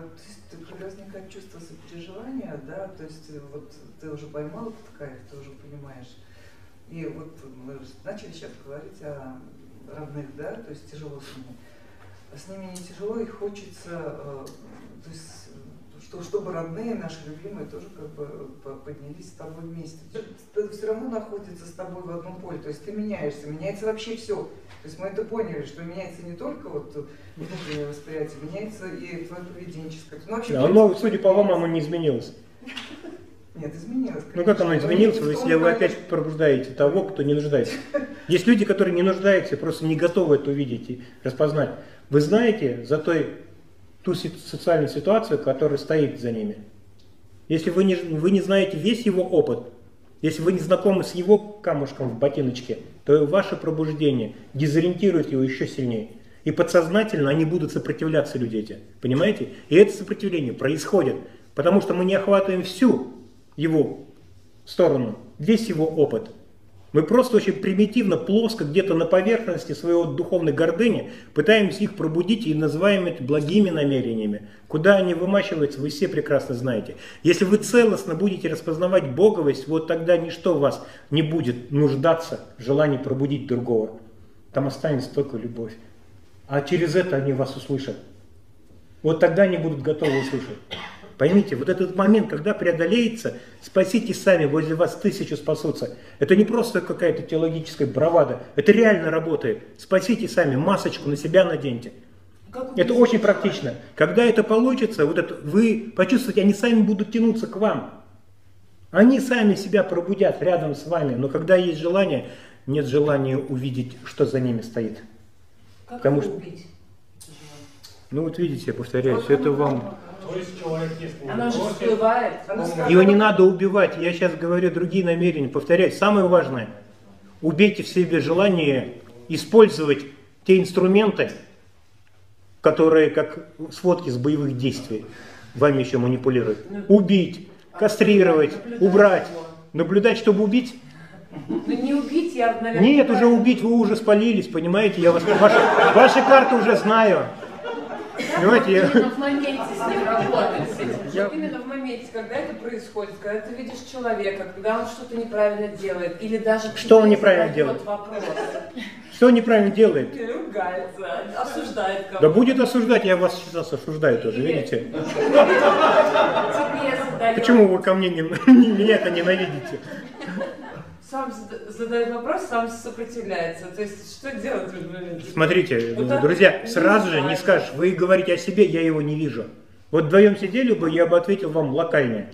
А, то есть, когда возникает чувство сопереживания, да, то есть вот ты уже поймал кайф, ты уже понимаешь. И вот мы начали сейчас говорить о родных, да, то есть тяжело с ними. С ними не тяжело, и хочется, э, то есть что, чтобы родные, наши любимые тоже как бы поднялись с тобой вместе. Это все равно находится с тобой в одном поле. То есть ты меняешься, меняется вообще все. То есть мы это поняли, что меняется не только вот внутреннее восприятие, меняется и твое поведенческое. Ну, вообще, да, оно, судя по вам, оно не изменилось. Нет, изменилось. Конечно. Ну как оно изменилось, если вы опять пробуждаете того, кто не нуждается? Есть люди, которые не нуждаются, просто не готовы это увидеть и распознать. Вы знаете за той ту социальную ситуацию, которая стоит за ними. Если вы не, вы не знаете весь его опыт, если вы не знакомы с его камушком в ботиночке, то ваше пробуждение дезориентирует его еще сильнее. И подсознательно они будут сопротивляться люди эти. Понимаете? И это сопротивление происходит, потому что мы не охватываем всю его сторону, весь его опыт. Мы просто очень примитивно, плоско, где-то на поверхности своего духовной гордыни пытаемся их пробудить и называем это благими намерениями. Куда они вымачиваются, вы все прекрасно знаете. Если вы целостно будете распознавать боговость, вот тогда ничто в вас не будет нуждаться в желании пробудить другого. Там останется только любовь. А через это они вас услышат. Вот тогда они будут готовы услышать. Поймите, вот этот момент, когда преодолеется, спасите сами, возле вас тысячу спасутся. Это не просто какая-то теологическая бравада, это реально работает. Спасите сами, масочку на себя наденьте. Это очень практично. Когда это получится, вот это, вы почувствуете, они сами будут тянуться к вам. Они сами себя пробудят рядом с вами, но когда есть желание, нет желания увидеть, что за ними стоит. Как Потому что... Ну вот видите, я повторяюсь, это вам то есть человек, если не Она же всплывает. Его не надо убивать. Я сейчас говорю другие намерения. Повторяю, самое важное. Убейте в себе желание использовать те инструменты, которые как сводки с боевых действий вами еще манипулируют. Ну, убить, кастрировать, убрать. Наблюдать, чтобы убить? Ну не убить, я, наверное... Нет, уже убить вы уже спалились, понимаете? Я вас, ваши, ваши карты уже знаю. Понимаете, я... Именно в моменте с ним работать. Я... Именно в моменте, когда это происходит, когда ты видишь человека, когда он что-то неправильно делает, или даже... Что он неправильно делает? Вопрос. Что он неправильно делает? Ругается, осуждает кого-то. Да будет осуждать, я вас сейчас осуждаю тоже, видите? Почему вы ко мне не, меня-то ненавидите? Сам задает вопрос, сам сопротивляется. То есть, что делать? Смотрите, вот друзья, сразу же не скажешь, вы говорите о себе, я его не вижу. Вот вдвоем сидели бы, я бы ответил вам локальнее.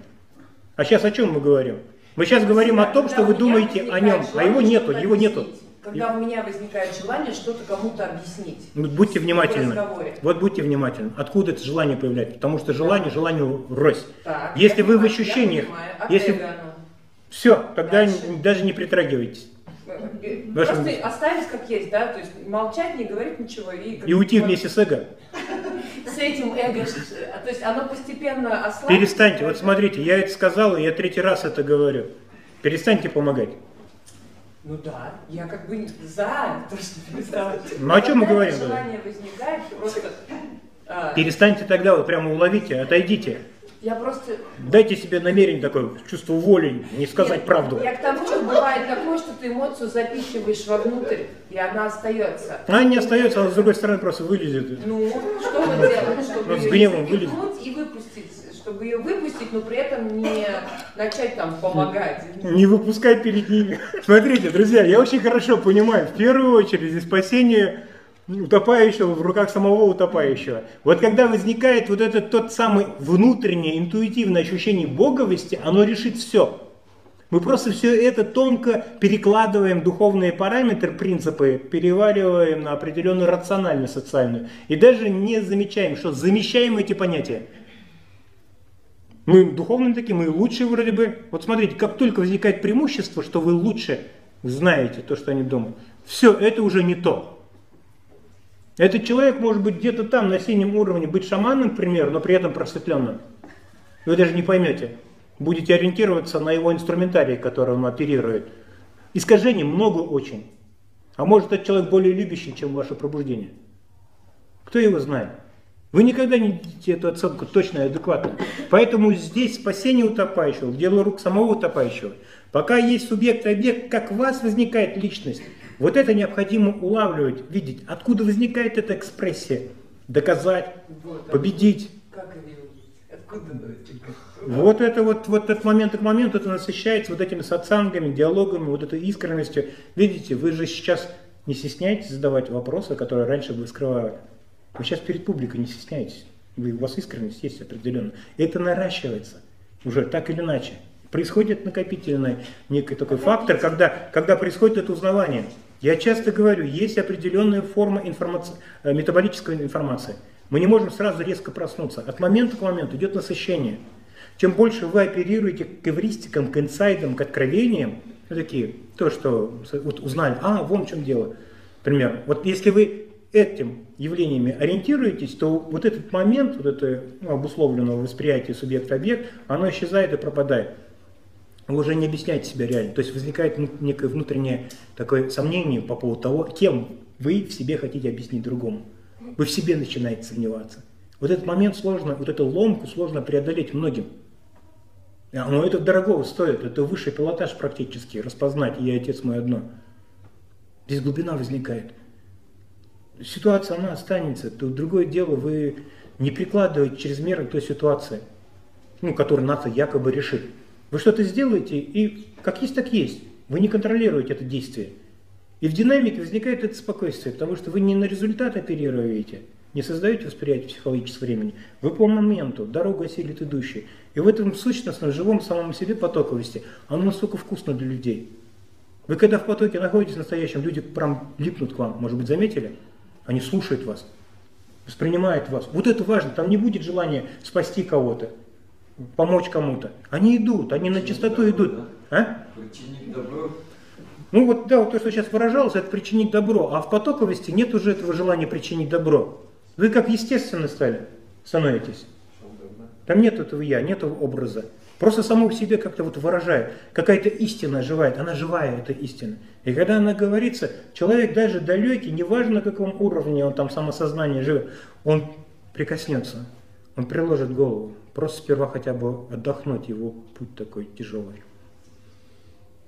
А сейчас о чем мы говорим? Мы сейчас говорим о том, что вы думаете о нем, а его нету, его нету. Когда у меня возникает желание что-то кому-то объяснить. Вот будьте внимательны. Вот будьте внимательны. Откуда это желание появляется? Потому что желание, желание рось. Так, если вы в ощущениях, а если, все, тогда Дальше. даже не притрагивайтесь. Просто Вашим... оставить как есть, да, то есть молчать, не говорить ничего. И, и уйти вместе с эго. С этим эго, то есть оно постепенно ослабится. Перестаньте, вот смотрите, я это сказал, и я третий раз это говорю. Перестаньте помогать. Ну да, я как бы за то, что переставать. Ну о чем мы говорим? Желание возникает, просто... А, Перестаньте тогда, вы прямо уловите, отойдите. Я просто... Дайте себе намерение такое, чувство воли, не сказать Нет, правду. Я к тому, что бывает такое, что ты эмоцию запихиваешь вовнутрь, и она остается. Она не остается, она с другой стороны просто вылезет. Ну, что вы делаете, чтобы ну, с гневом вылезет. и выпустить? Чтобы ее выпустить, но при этом не начать там помогать. Не выпускать перед ними. Смотрите, друзья, я очень хорошо понимаю, в первую очередь, за спасение утопающего в руках самого утопающего. Вот когда возникает вот этот тот самый внутреннее интуитивное ощущение боговости, оно решит все. Мы просто все это тонко перекладываем духовные параметры, принципы, перевариваем на определенную рациональную социальную. И даже не замечаем, что замещаем эти понятия. Мы духовные такие, мы лучшие вроде бы. Вот смотрите, как только возникает преимущество, что вы лучше знаете то, что они думают, все, это уже не то. Этот человек может быть где-то там, на синем уровне, быть шаманом, к примеру, но при этом просветленным. Вы даже не поймете. Будете ориентироваться на его инструментарий, который он оперирует. Искажений много очень. А может этот человек более любящий, чем ваше пробуждение. Кто его знает? Вы никогда не дадите эту оценку точно и адекватно. Поэтому здесь спасение утопающего, дело рук самого утопающего. Пока есть субъект и объект, как у вас возникает личность, вот это необходимо улавливать, видеть, откуда возникает эта экспрессия, доказать, Вот, победить. Как ее? Откуда? Вот это вот, вот от момента к моменту это насыщается вот этими сатсангами, диалогами, вот этой искренностью. Видите, вы же сейчас не стесняетесь задавать вопросы, которые раньше вы скрывали. Вы сейчас перед публикой не стесняетесь. Вы, у вас искренность есть определенно. И это наращивается уже так или иначе. Происходит накопительный некий такой фактор, когда, когда происходит это узнавание. Я часто говорю, есть определенная форма информации, э, метаболической информации. Мы не можем сразу резко проснуться. От момента к моменту идет насыщение. Чем больше вы оперируете к эвристикам, к инсайдам, к откровениям, ну, такие, то, что вот узнали, а, вон в чем дело. Например, вот если вы этим явлениями ориентируетесь, то вот этот момент, вот это ну, обусловленного восприятия субъект-объект, оно исчезает и пропадает. Вы уже не объясняете себя реально. То есть возникает ну, некое внутреннее такое сомнение по поводу того, кем вы в себе хотите объяснить другому. Вы в себе начинаете сомневаться. Вот этот момент сложно, вот эту ломку сложно преодолеть многим. А, Но это дорогого стоит, это высший пилотаж практически, распознать «я отец мой одно». Здесь глубина возникает. Ситуация, она останется, то другое дело, вы не прикладываете чрезмерно той ситуации, ну, которую НАТО якобы решит. Вы что-то сделаете, и как есть, так есть. Вы не контролируете это действие. И в динамике возникает это спокойствие, потому что вы не на результат оперируете, не создаете восприятие психологического времени. Вы по моменту, дорога осилит идущий. И в этом сущностном, живом самом себе потоковости, оно настолько вкусно для людей. Вы когда в потоке находитесь настоящем, люди прям липнут к вам, может быть, заметили? Они слушают вас, воспринимают вас. Вот это важно, там не будет желания спасти кого-то, помочь кому-то. Они идут, они на чистоту идут. А? Причинить добро. Ну вот да, вот то, что сейчас выражалось, это причинить добро. А в потоковости нет уже этого желания причинить добро. Вы как естественно стали, становитесь. Там нет этого я, нет этого образа. Просто само в себе как-то вот выражает. Какая-то истина оживает, она живая, эта истина. И когда она говорится, человек даже далекий, неважно на каком уровне он там самосознание живет, он прикоснется, он приложит голову. Просто сперва хотя бы отдохнуть, его путь такой тяжелый.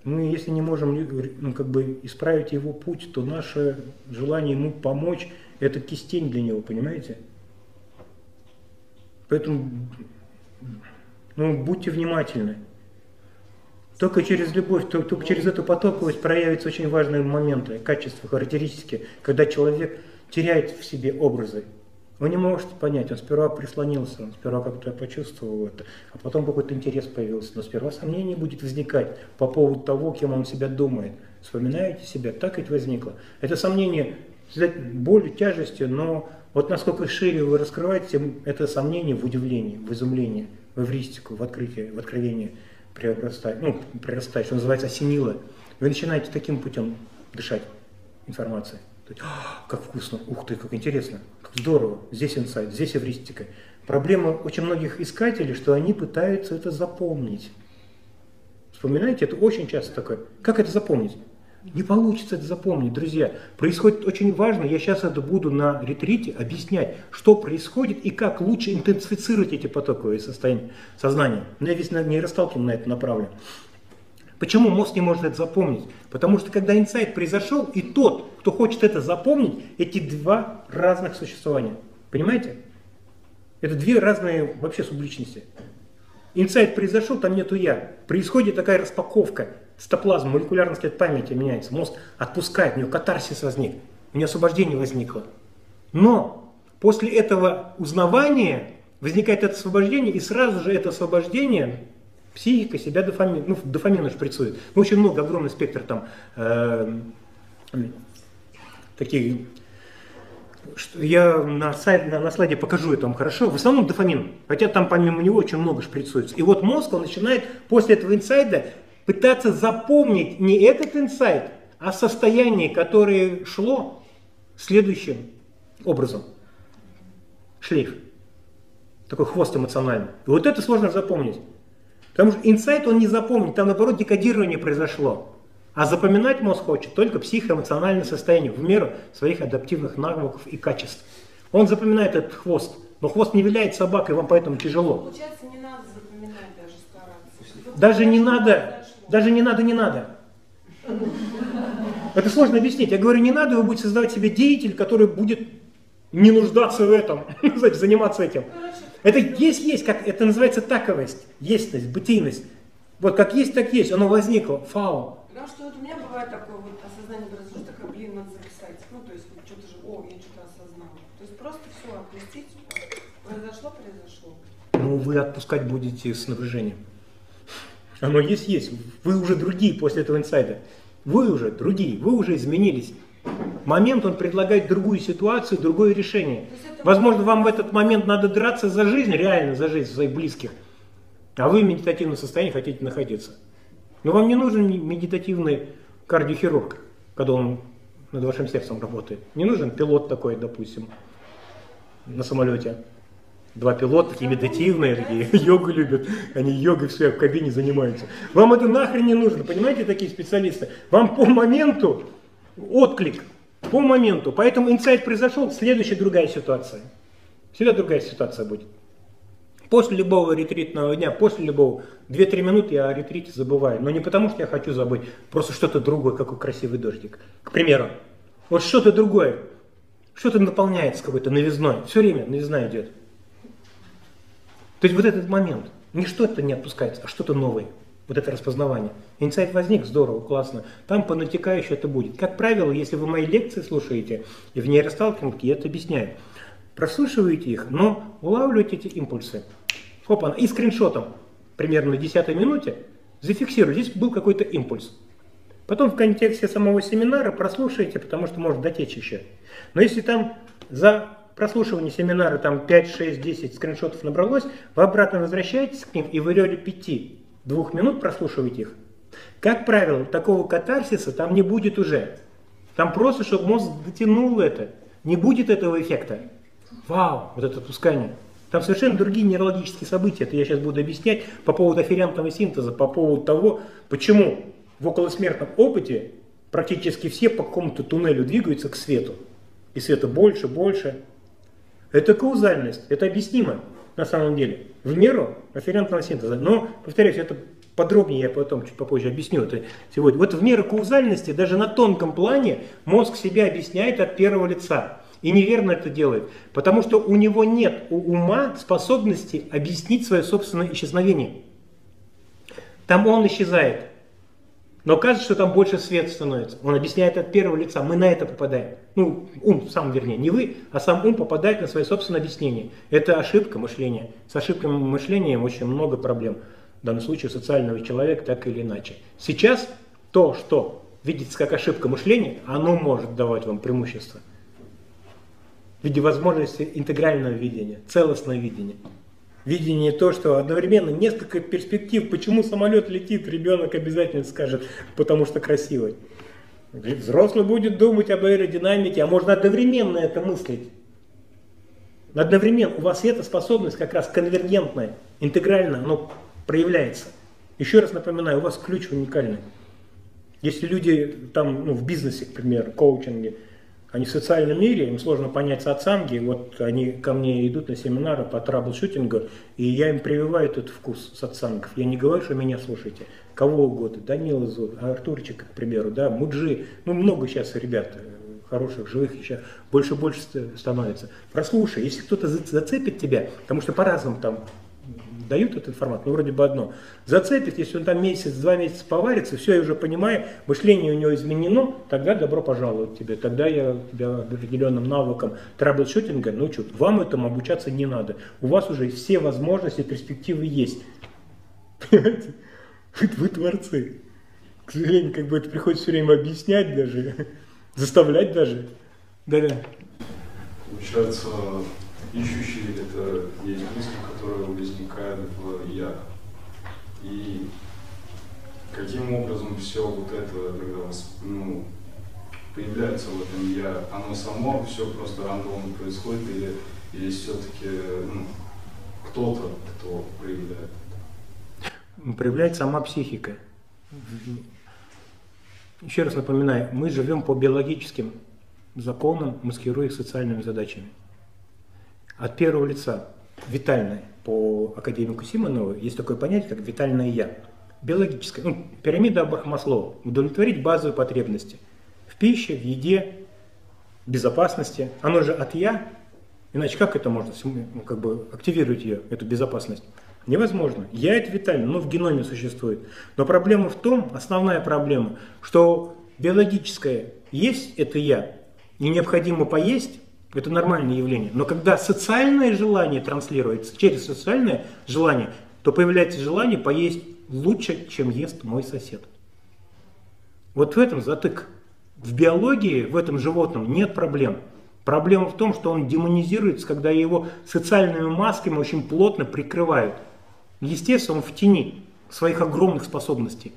Мы, если не можем ну, как бы исправить его путь, то наше желание ему помочь – это кистень для него, понимаете? Поэтому ну, будьте внимательны. Только через любовь, только через эту потоковость проявятся очень важные моменты, качества, характеристики, когда человек теряет в себе образы. Вы не можете понять, он сперва прислонился, он сперва как-то почувствовал это, а потом какой-то интерес появился. Но сперва сомнение будет возникать по поводу того, кем он себя думает. Вспоминаете себя, так ведь возникло. Это сомнение болью, тяжестью, но вот насколько шире вы раскрываете, тем это сомнение в удивлении, в изумлении, в эвристику, в открытие, в откровение прирастает, ну, прирастает, что называется, осенило. Вы начинаете таким путем дышать информацией. То есть, «А, как вкусно, ух ты, как интересно, как здорово, здесь инсайт, здесь эвристика. Проблема очень многих искателей, что они пытаются это запомнить. Вспоминаете, это очень часто такое. Как это запомнить? Не получится это запомнить, друзья. Происходит очень важно, я сейчас это буду на ретрите объяснять, что происходит и как лучше интенсифицировать эти потоковые состояния сознания. Но я весь нейросталкинг на это направлен. Почему мозг не может это запомнить? Потому что когда инсайт произошел, и тот, кто хочет это запомнить, эти два разных существования. Понимаете? Это две разные вообще субличности. Инсайт произошел, там нету я. Происходит такая распаковка. Стоплазм, молекулярный след памяти меняется. Мозг отпускает, у него катарсис возник. У него освобождение возникло. Но после этого узнавания возникает это освобождение, и сразу же это освобождение психика себя дофамин, ну, дофамина шприцует. Ну, очень много, огромный спектр там э, таких что я на, сайт, на, на слайде покажу это вам хорошо, в основном дофамин, хотя там помимо него очень много шприцуется. И вот мозг, он начинает после этого инсайда пытаться запомнить не этот инсайт, а состояние, которое шло следующим образом. Шлейф. Такой хвост эмоциональный. И вот это сложно запомнить. Потому что инсайт он не запомнит, там наоборот декодирование произошло. А запоминать мозг хочет только психоэмоциональное состояние в меру своих адаптивных навыков и качеств. Он запоминает этот хвост, Но хвост не виляет собакой, вам поэтому тяжело. Получается, не надо запоминать даже стараться. Даже не надо, даже не надо, не надо. Это сложно объяснить. Я говорю, не надо, вы будете создавать себе деятель, который будет не нуждаться в этом, знаете, заниматься этим. Это есть, есть, как это называется таковость, естность, бытийность. Вот как есть, так есть, оно возникло, фау. Потому что вот у меня бывает такое вот осознание произошло, такое, блин, надо записать. Ну, то есть вот что-то же, о, я что-то осознала. То есть просто все отпустить, произошло, произошло. Ну, вы отпускать будете с напряжением. Оно есть, есть. Вы уже другие после этого инсайда. Вы уже другие, вы уже изменились. Момент, он предлагает другую ситуацию, другое решение. Возможно, вам в этот момент надо драться за жизнь, реально за жизнь своих близких. А вы в медитативном состоянии хотите находиться. Но вам не нужен медитативный кардиохирург, когда он над вашим сердцем работает. Не нужен пилот такой, допустим, на самолете. Два пилота, такие медитативные, такие, йогу любят. Они йогой все в кабине занимаются. Вам это нахрен не нужно, понимаете, такие специалисты. Вам по моменту отклик, по моменту. Поэтому инсайт произошел, следующая другая ситуация. Всегда другая ситуация будет. После любого ретритного дня, после любого, 2-3 минуты я о ретрите забываю. Но не потому, что я хочу забыть, просто что-то другое, какой красивый дождик. К примеру, вот что-то другое, что-то наполняется какой-то новизной. Все время новизна идет. То есть вот этот момент, не что-то не отпускается, а что-то новое. Вот это распознавание. Инсайт возник, здорово, классно. Там по натекающей это будет. Как правило, если вы мои лекции слушаете, и в нейросталкинге я это объясняю, прослушиваете их, но улавливаете эти импульсы. Опа, и скриншотом, примерно на 10 минуте, зафиксируйте, здесь был какой-то импульс. Потом в контексте самого семинара прослушайте, потому что может дотечь еще. Но если там за прослушивание семинара там 5, 6, 10 скриншотов набралось, вы обратно возвращаетесь к ним и в ряде 5-2 минут прослушиваете их. Как правило, такого катарсиса там не будет уже. Там просто, чтобы мозг дотянул это. Не будет этого эффекта. Вау, вот это отпускание. Там совершенно другие нейрологические события. Это я сейчас буду объяснять по поводу афферентного синтеза, по поводу того, почему в околосмертном опыте практически все по какому-то туннелю двигаются к свету. И света больше, больше. Это каузальность, это объяснимо на самом деле, в меру афферентного синтеза. Но, повторяюсь, это подробнее я потом чуть попозже объясню это сегодня. Вот в меру каузальности даже на тонком плане мозг себя объясняет от первого лица. И неверно это делает, потому что у него нет у ума способности объяснить свое собственное исчезновение. Там он исчезает. Но кажется, что там больше света становится. Он объясняет от первого лица. Мы на это попадаем. Ну, ум сам, вернее, не вы, а сам ум попадает на свое собственное объяснение. Это ошибка мышления. С ошибкой мышления очень много проблем. В данном случае социального человека так или иначе. Сейчас то, что видится как ошибка мышления, оно может давать вам преимущество. В виде возможности интегрального видения, целостного видения видение то, что одновременно несколько перспектив, почему самолет летит, ребенок обязательно скажет, потому что красивый. Взрослый будет думать об аэродинамике, а можно одновременно это мыслить. Одновременно у вас эта способность как раз конвергентная, интегральная, оно проявляется. Еще раз напоминаю, у вас ключ уникальный. Если люди там ну, в бизнесе, к примеру, коучинге, они в социальном мире, им сложно понять сатсанги, вот они ко мне идут на семинары по траблшутингу, и я им прививаю этот вкус сатсангов. Я не говорю, что меня слушайте, кого угодно, Данила зовут, Артурчик, к примеру, да, Муджи, ну много сейчас ребят э, хороших, живых еще больше больше становится. Прослушай, если кто-то зацепит тебя, потому что по-разному там дают эту информацию, ну вроде бы одно. Зацепит, если он там месяц, два месяца поварится, все, я уже понимаю, мышление у него изменено, тогда добро пожаловать тебе, тогда я тебя определенным навыкам траблшутинга научу. Вам этому обучаться не надо. У вас уже все возможности, перспективы есть. Понимаете? Вы, вы творцы. К сожалению, как бы это приходится все время объяснять даже, заставлять даже. Да-да. Получается, ищущий это есть мысли, которые возникают в я. И каким образом все вот это, когда ну, появляется в этом я, оно само все просто рандомно происходит или, или все-таки ну, кто-то, кто проявляет? Проявляет сама психика. Еще раз напоминаю, мы живем по биологическим законам, маскируя их социальными задачами. От первого лица, витальное. По академику Симонову есть такое понятие, как витальное «я». Биологическое, ну, пирамида Абрахамаслова. Удовлетворить базовые потребности. В пище, в еде, безопасности. Оно же от «я». Иначе как это можно ну, как бы активировать ее, эту безопасность? Невозможно. Я это витально, ну в геноме существует. Но проблема в том, основная проблема, что биологическое есть это я, и необходимо поесть, это нормальное явление. Но когда социальное желание транслируется через социальное желание, то появляется желание поесть лучше, чем ест мой сосед. Вот в этом затык. В биологии, в этом животном нет проблем. Проблема в том, что он демонизируется, когда его социальными масками очень плотно прикрывают. Естественно, он в тени своих огромных способностей.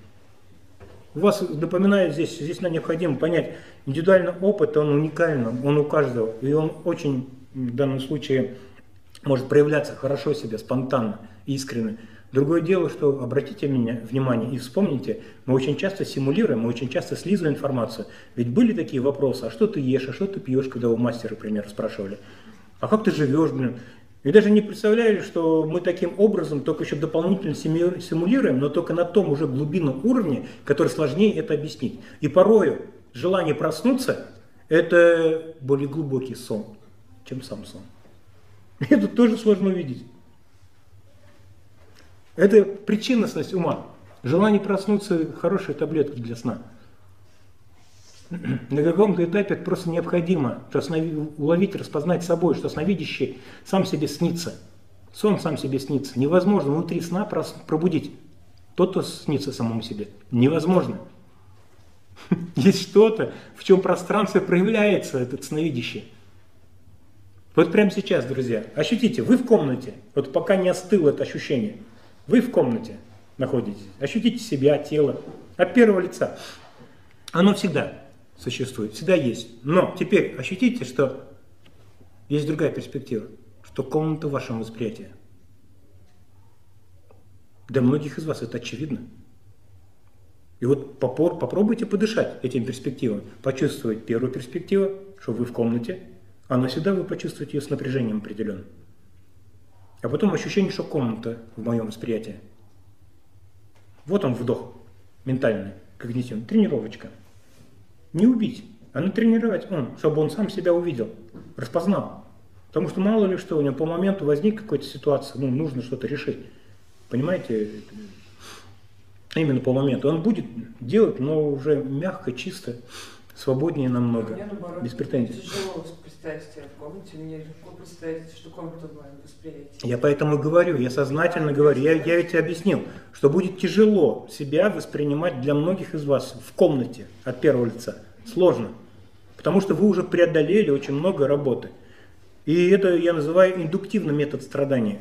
У вас, напоминаю, здесь, здесь нам необходимо понять, индивидуальный опыт, он уникальный, он у каждого, и он очень в данном случае может проявляться хорошо себе, спонтанно, искренне. Другое дело, что обратите меня внимание и вспомните, мы очень часто симулируем, мы очень часто слизываем информацию. Ведь были такие вопросы, а что ты ешь, а что ты пьешь, когда у мастера, например, спрашивали. А как ты живешь, блин? И даже не представляли, что мы таким образом только еще дополнительно симулируем, но только на том уже глубинном уровне, который сложнее это объяснить. И порою желание проснуться – это более глубокий сон, чем сам сон. Это тоже сложно увидеть. Это причинность ума. Желание проснуться – хорошая таблетка для сна на каком-то этапе это просто необходимо уловить, распознать собой, что сновидящий сам себе снится. Сон сам себе снится. Невозможно внутри сна пробудить тот, кто снится самому себе. Невозможно. Есть что-то, в чем пространство проявляется, этот сновидящий. Вот прямо сейчас, друзья, ощутите, вы в комнате, вот пока не остыло это ощущение, вы в комнате находитесь, ощутите себя, тело от первого лица. Оно всегда существует, всегда есть. Но теперь ощутите, что есть другая перспектива, что комната в вашем восприятии. Для многих из вас это очевидно. И вот попробуйте подышать этим перспективам, почувствовать первую перспективу, что вы в комнате, а на всегда вы почувствуете ее с напряжением определенным. А потом ощущение, что комната в моем восприятии. Вот он вдох ментальный, когнитивный, тренировочка – не убить, а натренировать он, чтобы он сам себя увидел, распознал. Потому что мало ли что, у него по моменту возник какая-то ситуация, ну, нужно что-то решить. Понимаете? Именно по моменту. Он будет делать, но уже мягко, чисто, свободнее намного, мне, наоборот, без претензий. Тяжело представить себя в комнате, мне легко представить, что комната в моем восприятии. Я поэтому говорю, я сознательно говорю, я, я ведь объяснил, что будет тяжело себя воспринимать для многих из вас в комнате от первого лица. Сложно. Потому что вы уже преодолели очень много работы. И это я называю индуктивный метод страдания.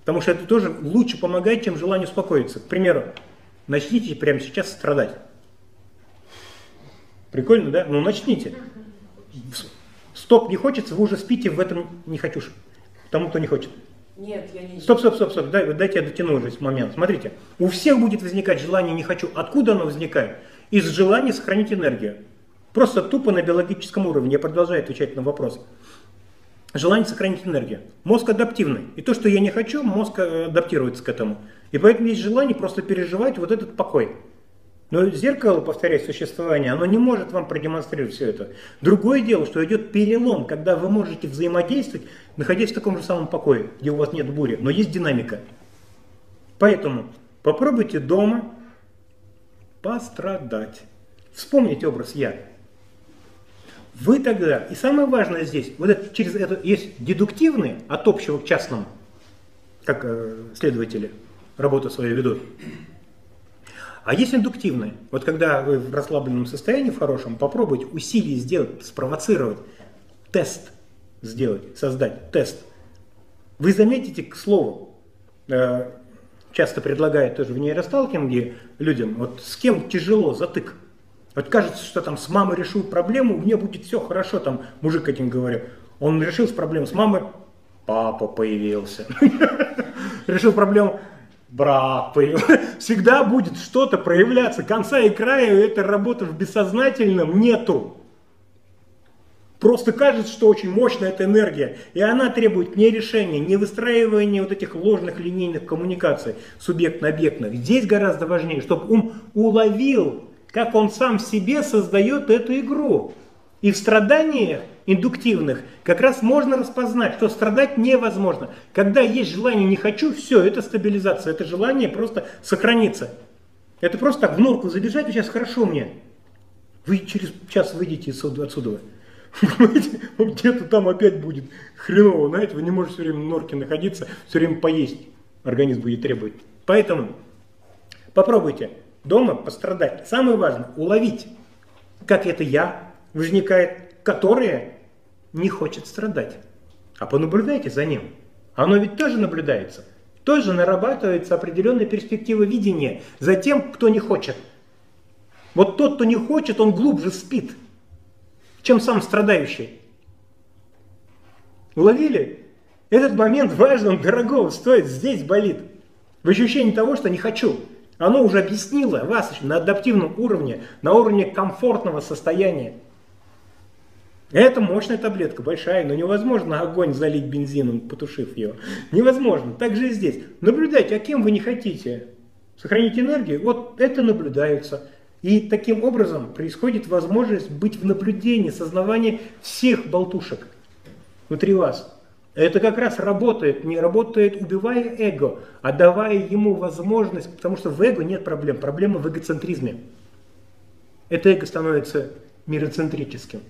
Потому что это тоже лучше помогает, чем желание успокоиться. К примеру, начните прямо сейчас страдать. Прикольно, да? Ну начните. Стоп, не хочется, вы уже спите в этом не хочу. Тому, кто не хочет. Нет, я не... Стоп, стоп, стоп, стоп, Дай, дайте я дотяну уже момент. Смотрите, у всех будет возникать желание не хочу. Откуда оно возникает? Из желания сохранить энергию. Просто тупо на биологическом уровне. Я продолжаю отвечать на вопрос. Желание сохранить энергию. Мозг адаптивный. И то, что я не хочу, мозг э, адаптируется к этому. И поэтому есть желание просто переживать вот этот покой. Но зеркало, повторяю, существование, оно не может вам продемонстрировать все это. Другое дело, что идет перелом, когда вы можете взаимодействовать, находясь в таком же самом покое, где у вас нет бури, но есть динамика. Поэтому попробуйте дома пострадать. Вспомните образ «я». Вы тогда, и самое важное здесь, вот это, через это есть дедуктивный от общего к частному, как э, следователи работу свою ведут. А есть индуктивное. Вот когда вы в расслабленном состоянии, в хорошем, попробуйте усилие сделать, спровоцировать, тест сделать, создать тест. Вы заметите, к слову, э, часто предлагают тоже в нейросталкинге людям, вот с кем тяжело затык. Вот кажется, что там с мамой решил проблему, мне будет все хорошо, там мужик один говорил. Он решил проблему с мамой, папа появился. Решил проблему, брат. Всегда будет что-то проявляться. Конца и края этой работы в бессознательном нету. Просто кажется, что очень мощная эта энергия. И она требует не решения, не выстраивания вот этих ложных линейных коммуникаций, субъектно-объектных. Здесь гораздо важнее, чтобы ум уловил, как он сам в себе создает эту игру. И в страданиях индуктивных как раз можно распознать, что страдать невозможно. Когда есть желание «не хочу», все, это стабилизация, это желание просто сохранится. Это просто так в норку забежать, сейчас хорошо мне. Вы через час выйдете отсюда. Где-то там опять будет хреново, знаете, вы не можете все время в норке находиться, все время поесть. Организм будет требовать. Поэтому попробуйте дома пострадать. Самое важное, уловить, как это я возникает, которое не хочет страдать. А понаблюдайте за ним. Оно ведь тоже наблюдается. Тоже нарабатывается определенная перспектива видения за тем, кто не хочет. Вот тот, кто не хочет, он глубже спит – чем сам страдающий. Уловили? Этот момент важен, он дорогого стоит, здесь болит. В ощущении того, что не хочу. Оно уже объяснило вас на адаптивном уровне, на уровне комфортного состояния. Это мощная таблетка, большая, но невозможно огонь залить бензином, потушив его. Невозможно. Так же и здесь. Наблюдайте, а кем вы не хотите. Сохранить энергию, вот это наблюдается. И таким образом происходит возможность быть в наблюдении, сознавании всех болтушек внутри вас. Это как раз работает, не работает убивая эго, а давая ему возможность, потому что в эго нет проблем, проблема в эгоцентризме. Это эго становится мироцентрическим.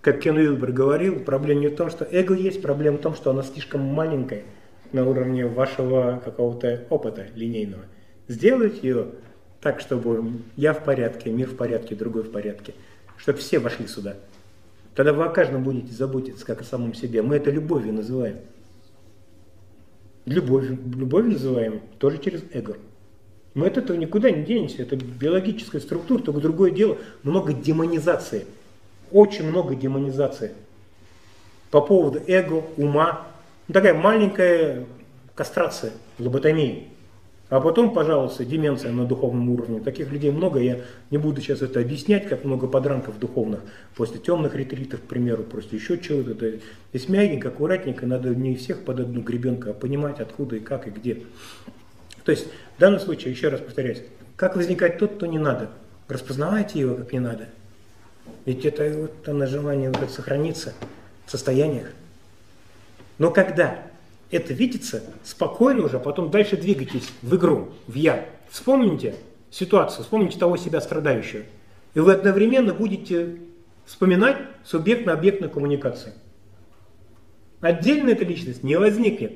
Как Кен Уилбер говорил, проблема не в том, что эго есть, проблема в том, что оно слишком маленькое на уровне вашего какого-то опыта линейного. Сделать ее так, чтобы я в порядке, мир в порядке, другой в порядке. Чтобы все вошли сюда. Тогда вы о каждом будете заботиться, как о самом себе. Мы это любовью называем. Любовью, любовью называем тоже через эго. Мы от этого никуда не денемся. Это биологическая структура, только другое дело. Много демонизации. Очень много демонизации. По поводу эго, ума. Ну, такая маленькая кастрация, лоботомия. А потом, пожалуйста, деменция на духовном уровне. Таких людей много, я не буду сейчас это объяснять, как много подранков духовных после темных ретритов, к примеру, просто еще чего-то. Это здесь мягенько, аккуратненько, надо не всех под одну гребенку, а понимать, откуда и как и где. То есть в данном случае, еще раз повторяюсь, как возникает тот, кто не надо. Распознавайте его, как не надо. Ведь это вот оно желание вот сохраниться в состояниях. Но когда это видится, спокойно уже, потом дальше двигайтесь в игру, в я. Вспомните ситуацию, вспомните того себя страдающего. И вы одновременно будете вспоминать субъектно-объектную коммуникацию. Отдельно эта личность не возникнет.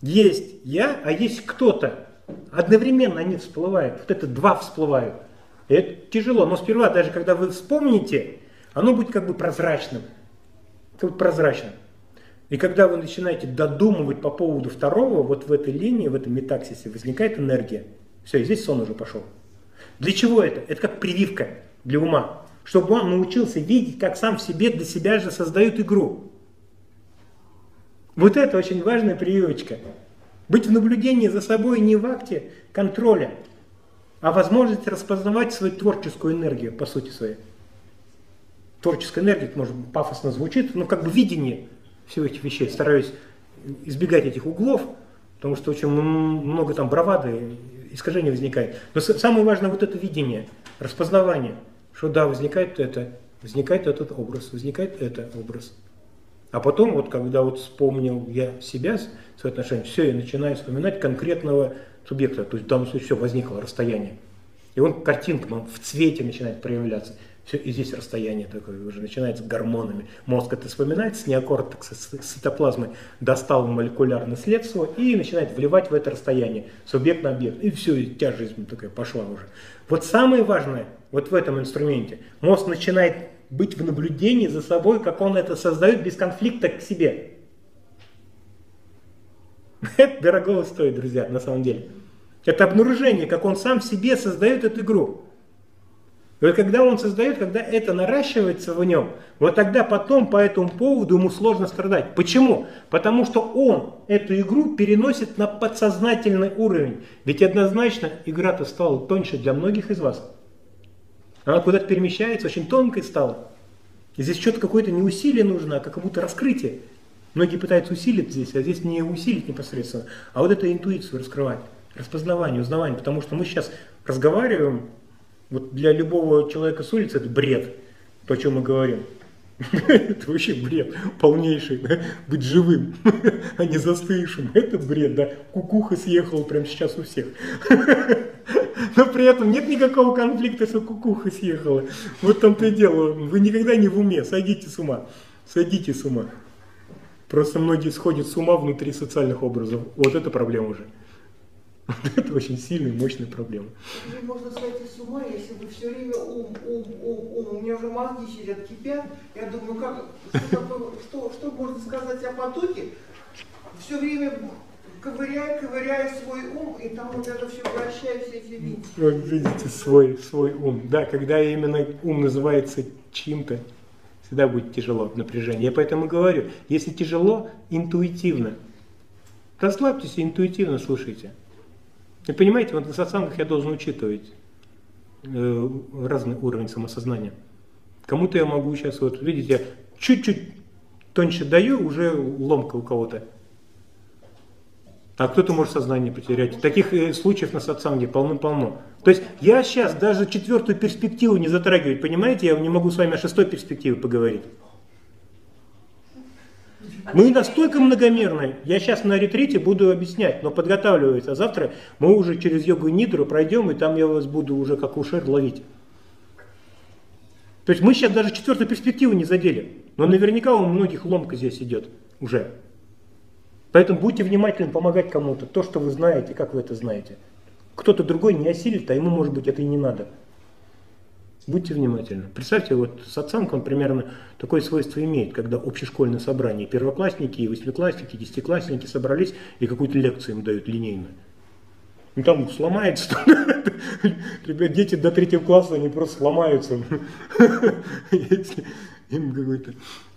Есть я, а есть кто-то. Одновременно они всплывают. Вот это два всплывают. Это тяжело. Но сперва, даже когда вы вспомните, оно будет как бы прозрачным. Как бы прозрачным. И когда вы начинаете додумывать по поводу второго, вот в этой линии, в этом метаксисе возникает энергия. Все, и здесь сон уже пошел. Для чего это? Это как прививка для ума. Чтобы он научился видеть, как сам в себе для себя же создает игру. Вот это очень важная прививочка. Быть в наблюдении за собой не в акте контроля, а возможность распознавать свою творческую энергию, по сути своей. Творческая энергия, может пафосно звучит, но как бы видение – всех этих вещей. Стараюсь избегать этих углов, потому что очень много там бравады, искажений возникает. Но самое важное вот это видение, распознавание, что да, возникает это, возникает этот образ, возникает это образ. А потом, вот когда вот вспомнил я себя, свои отношения, все, я начинаю вспоминать конкретного субъекта. То есть в данном случае все возникло расстояние. И он картинка в цвете начинает проявляться. Все, и здесь расстояние такое уже начинается гормонами. Мозг это вспоминает, с неокортекса, с цитоплазмы достал молекулярное следство и начинает вливать в это расстояние, субъект на объект. И все, и тяжесть такая пошла уже. Вот самое важное вот в этом инструменте, мозг начинает быть в наблюдении за собой, как он это создает без конфликта к себе. Это дорого стоит, друзья, на самом деле. Это обнаружение, как он сам в себе создает эту игру. И когда он создает, когда это наращивается в нем, вот тогда потом по этому поводу ему сложно страдать. Почему? Потому что он эту игру переносит на подсознательный уровень. Ведь однозначно игра-то стала тоньше для многих из вас. Она куда-то перемещается, очень тонкой стала. И здесь что-то какое-то не усилие нужно, а как будто раскрытие. Многие пытаются усилить здесь, а здесь не усилить непосредственно, а вот эту интуицию раскрывать, распознавание, узнавание, потому что мы сейчас разговариваем, вот для любого человека с улицы это бред, то, о чем мы говорим. Это вообще бред полнейший, да? быть живым, а не застывшим. Это бред, да. Кукуха съехала прямо сейчас у всех. Но при этом нет никакого конфликта, что кукуха съехала. Вот там-то и дело. Вы никогда не в уме, сойдите с ума. Сойдите с ума. Просто многие сходят с ума внутри социальных образов. Вот это проблема уже. Это очень сильная, мощная проблема. Или можно сойти с ума, если вы все время ум, ум, ум, ум. У меня уже мозги сидят, кипят. Я думаю, как, что, такое, что, что можно сказать о потоке? Все время ковыряя, ковыряя свой ум, и там вот это все вращаю, все эти винтики. Вот видите, свой, свой ум. Да, когда именно ум называется чем-то, всегда будет тяжело, напряжение. Я поэтому говорю, если тяжело, интуитивно. Расслабьтесь и интуитивно слушайте. И понимаете, вот на сатсангах я должен учитывать э, разный уровень самосознания. Кому-то я могу сейчас, вот видите, чуть-чуть тоньше даю, уже ломка у кого-то. А кто-то может сознание потерять. Таких э, случаев на сатсанге полно-полно. То есть я сейчас даже четвертую перспективу не затрагиваю, понимаете? Я не могу с вами о шестой перспективе поговорить. Мы настолько многомерны. Я сейчас на ретрите буду объяснять, но подготавливается. А завтра мы уже через йогу Нидру пройдем, и там я вас буду уже как ушер ловить. То есть мы сейчас даже четвертую перспективу не задели. Но наверняка у многих ломка здесь идет уже. Поэтому будьте внимательны помогать кому-то. То, что вы знаете, как вы это знаете. Кто-то другой не осилит, а ему, может быть, это и не надо. Будьте внимательны. Представьте, вот сатсанг, он примерно такое свойство имеет, когда общешкольное собрание, первоклассники, восьмиклассники, десятиклассники собрались и какую-то лекцию им дают линейную. Ну там сломается, ребят, дети до третьего класса, они просто сломаются. Если им какой-то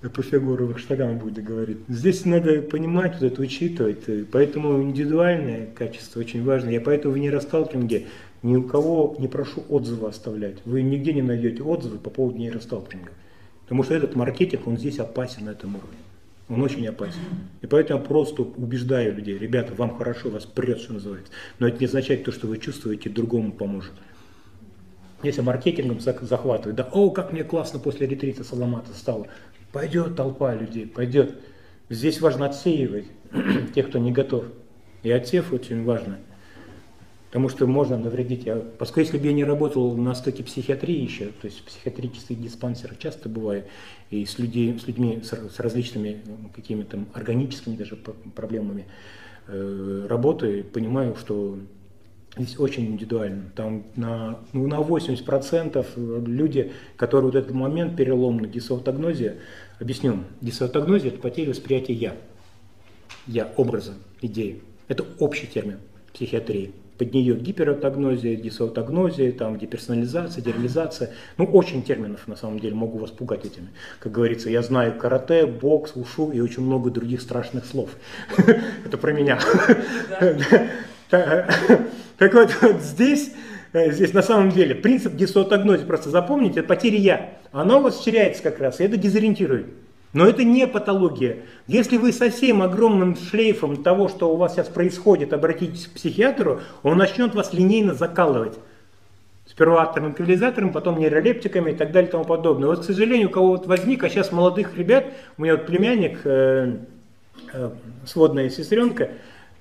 по фигуровых шагам будет говорить. Здесь надо понимать, вот это учитывать. Поэтому индивидуальное качество очень важно. Я поэтому в нейросталкинге ни у кого не прошу отзывы оставлять. Вы нигде не найдете отзывы по поводу нейросталкинга. Потому что этот маркетинг, он здесь опасен на этом уровне. Он очень опасен. И поэтому я просто убеждаю людей, ребята, вам хорошо, вас прет, что называется. Но это не означает то, что вы чувствуете, другому поможет. Если маркетингом захватывать, да, о, как мне классно после ретрита Саламата стало. Пойдет толпа людей, пойдет. Здесь важно отсеивать тех, кто не готов. И отсев очень важно – Потому что можно навредить. Я, поскольку если бы я не работал на стоке психиатрии еще, то есть в психиатрических диспансерах часто бывает, и с, людей, с людьми с, с различными ну, какими-то органическими даже проблемами э, работаю, понимаю, что здесь очень индивидуально. Там на, ну, на 80% люди, которые вот этот момент переломный, дисаутогнозия, объясню, дисаутогнозия – это потеря восприятия «я», «я» образа, идеи. Это общий термин психиатрии под нее гиператогнозия, дисаутогнозия, там, деперсонализация, дереализация. Ну, очень терминов, на самом деле, могу вас пугать этими. Как говорится, я знаю карате, бокс, ушу и очень много других страшных слов. Это про меня. Так вот, здесь э, Здесь на самом деле принцип дисаутогнозии, просто запомните, это потеря я. Оно у вас теряется как раз, и это дезориентирует. Но это не патология. Если вы со всем огромным шлейфом того, что у вас сейчас происходит, обратитесь к психиатру, он начнет вас линейно закалывать. Сперва транквилизатором, потом нейролептиками и так далее и тому подобное. Вот, к сожалению, у кого вот возник, а сейчас молодых ребят, у меня вот племянник, э, э, сводная сестренка,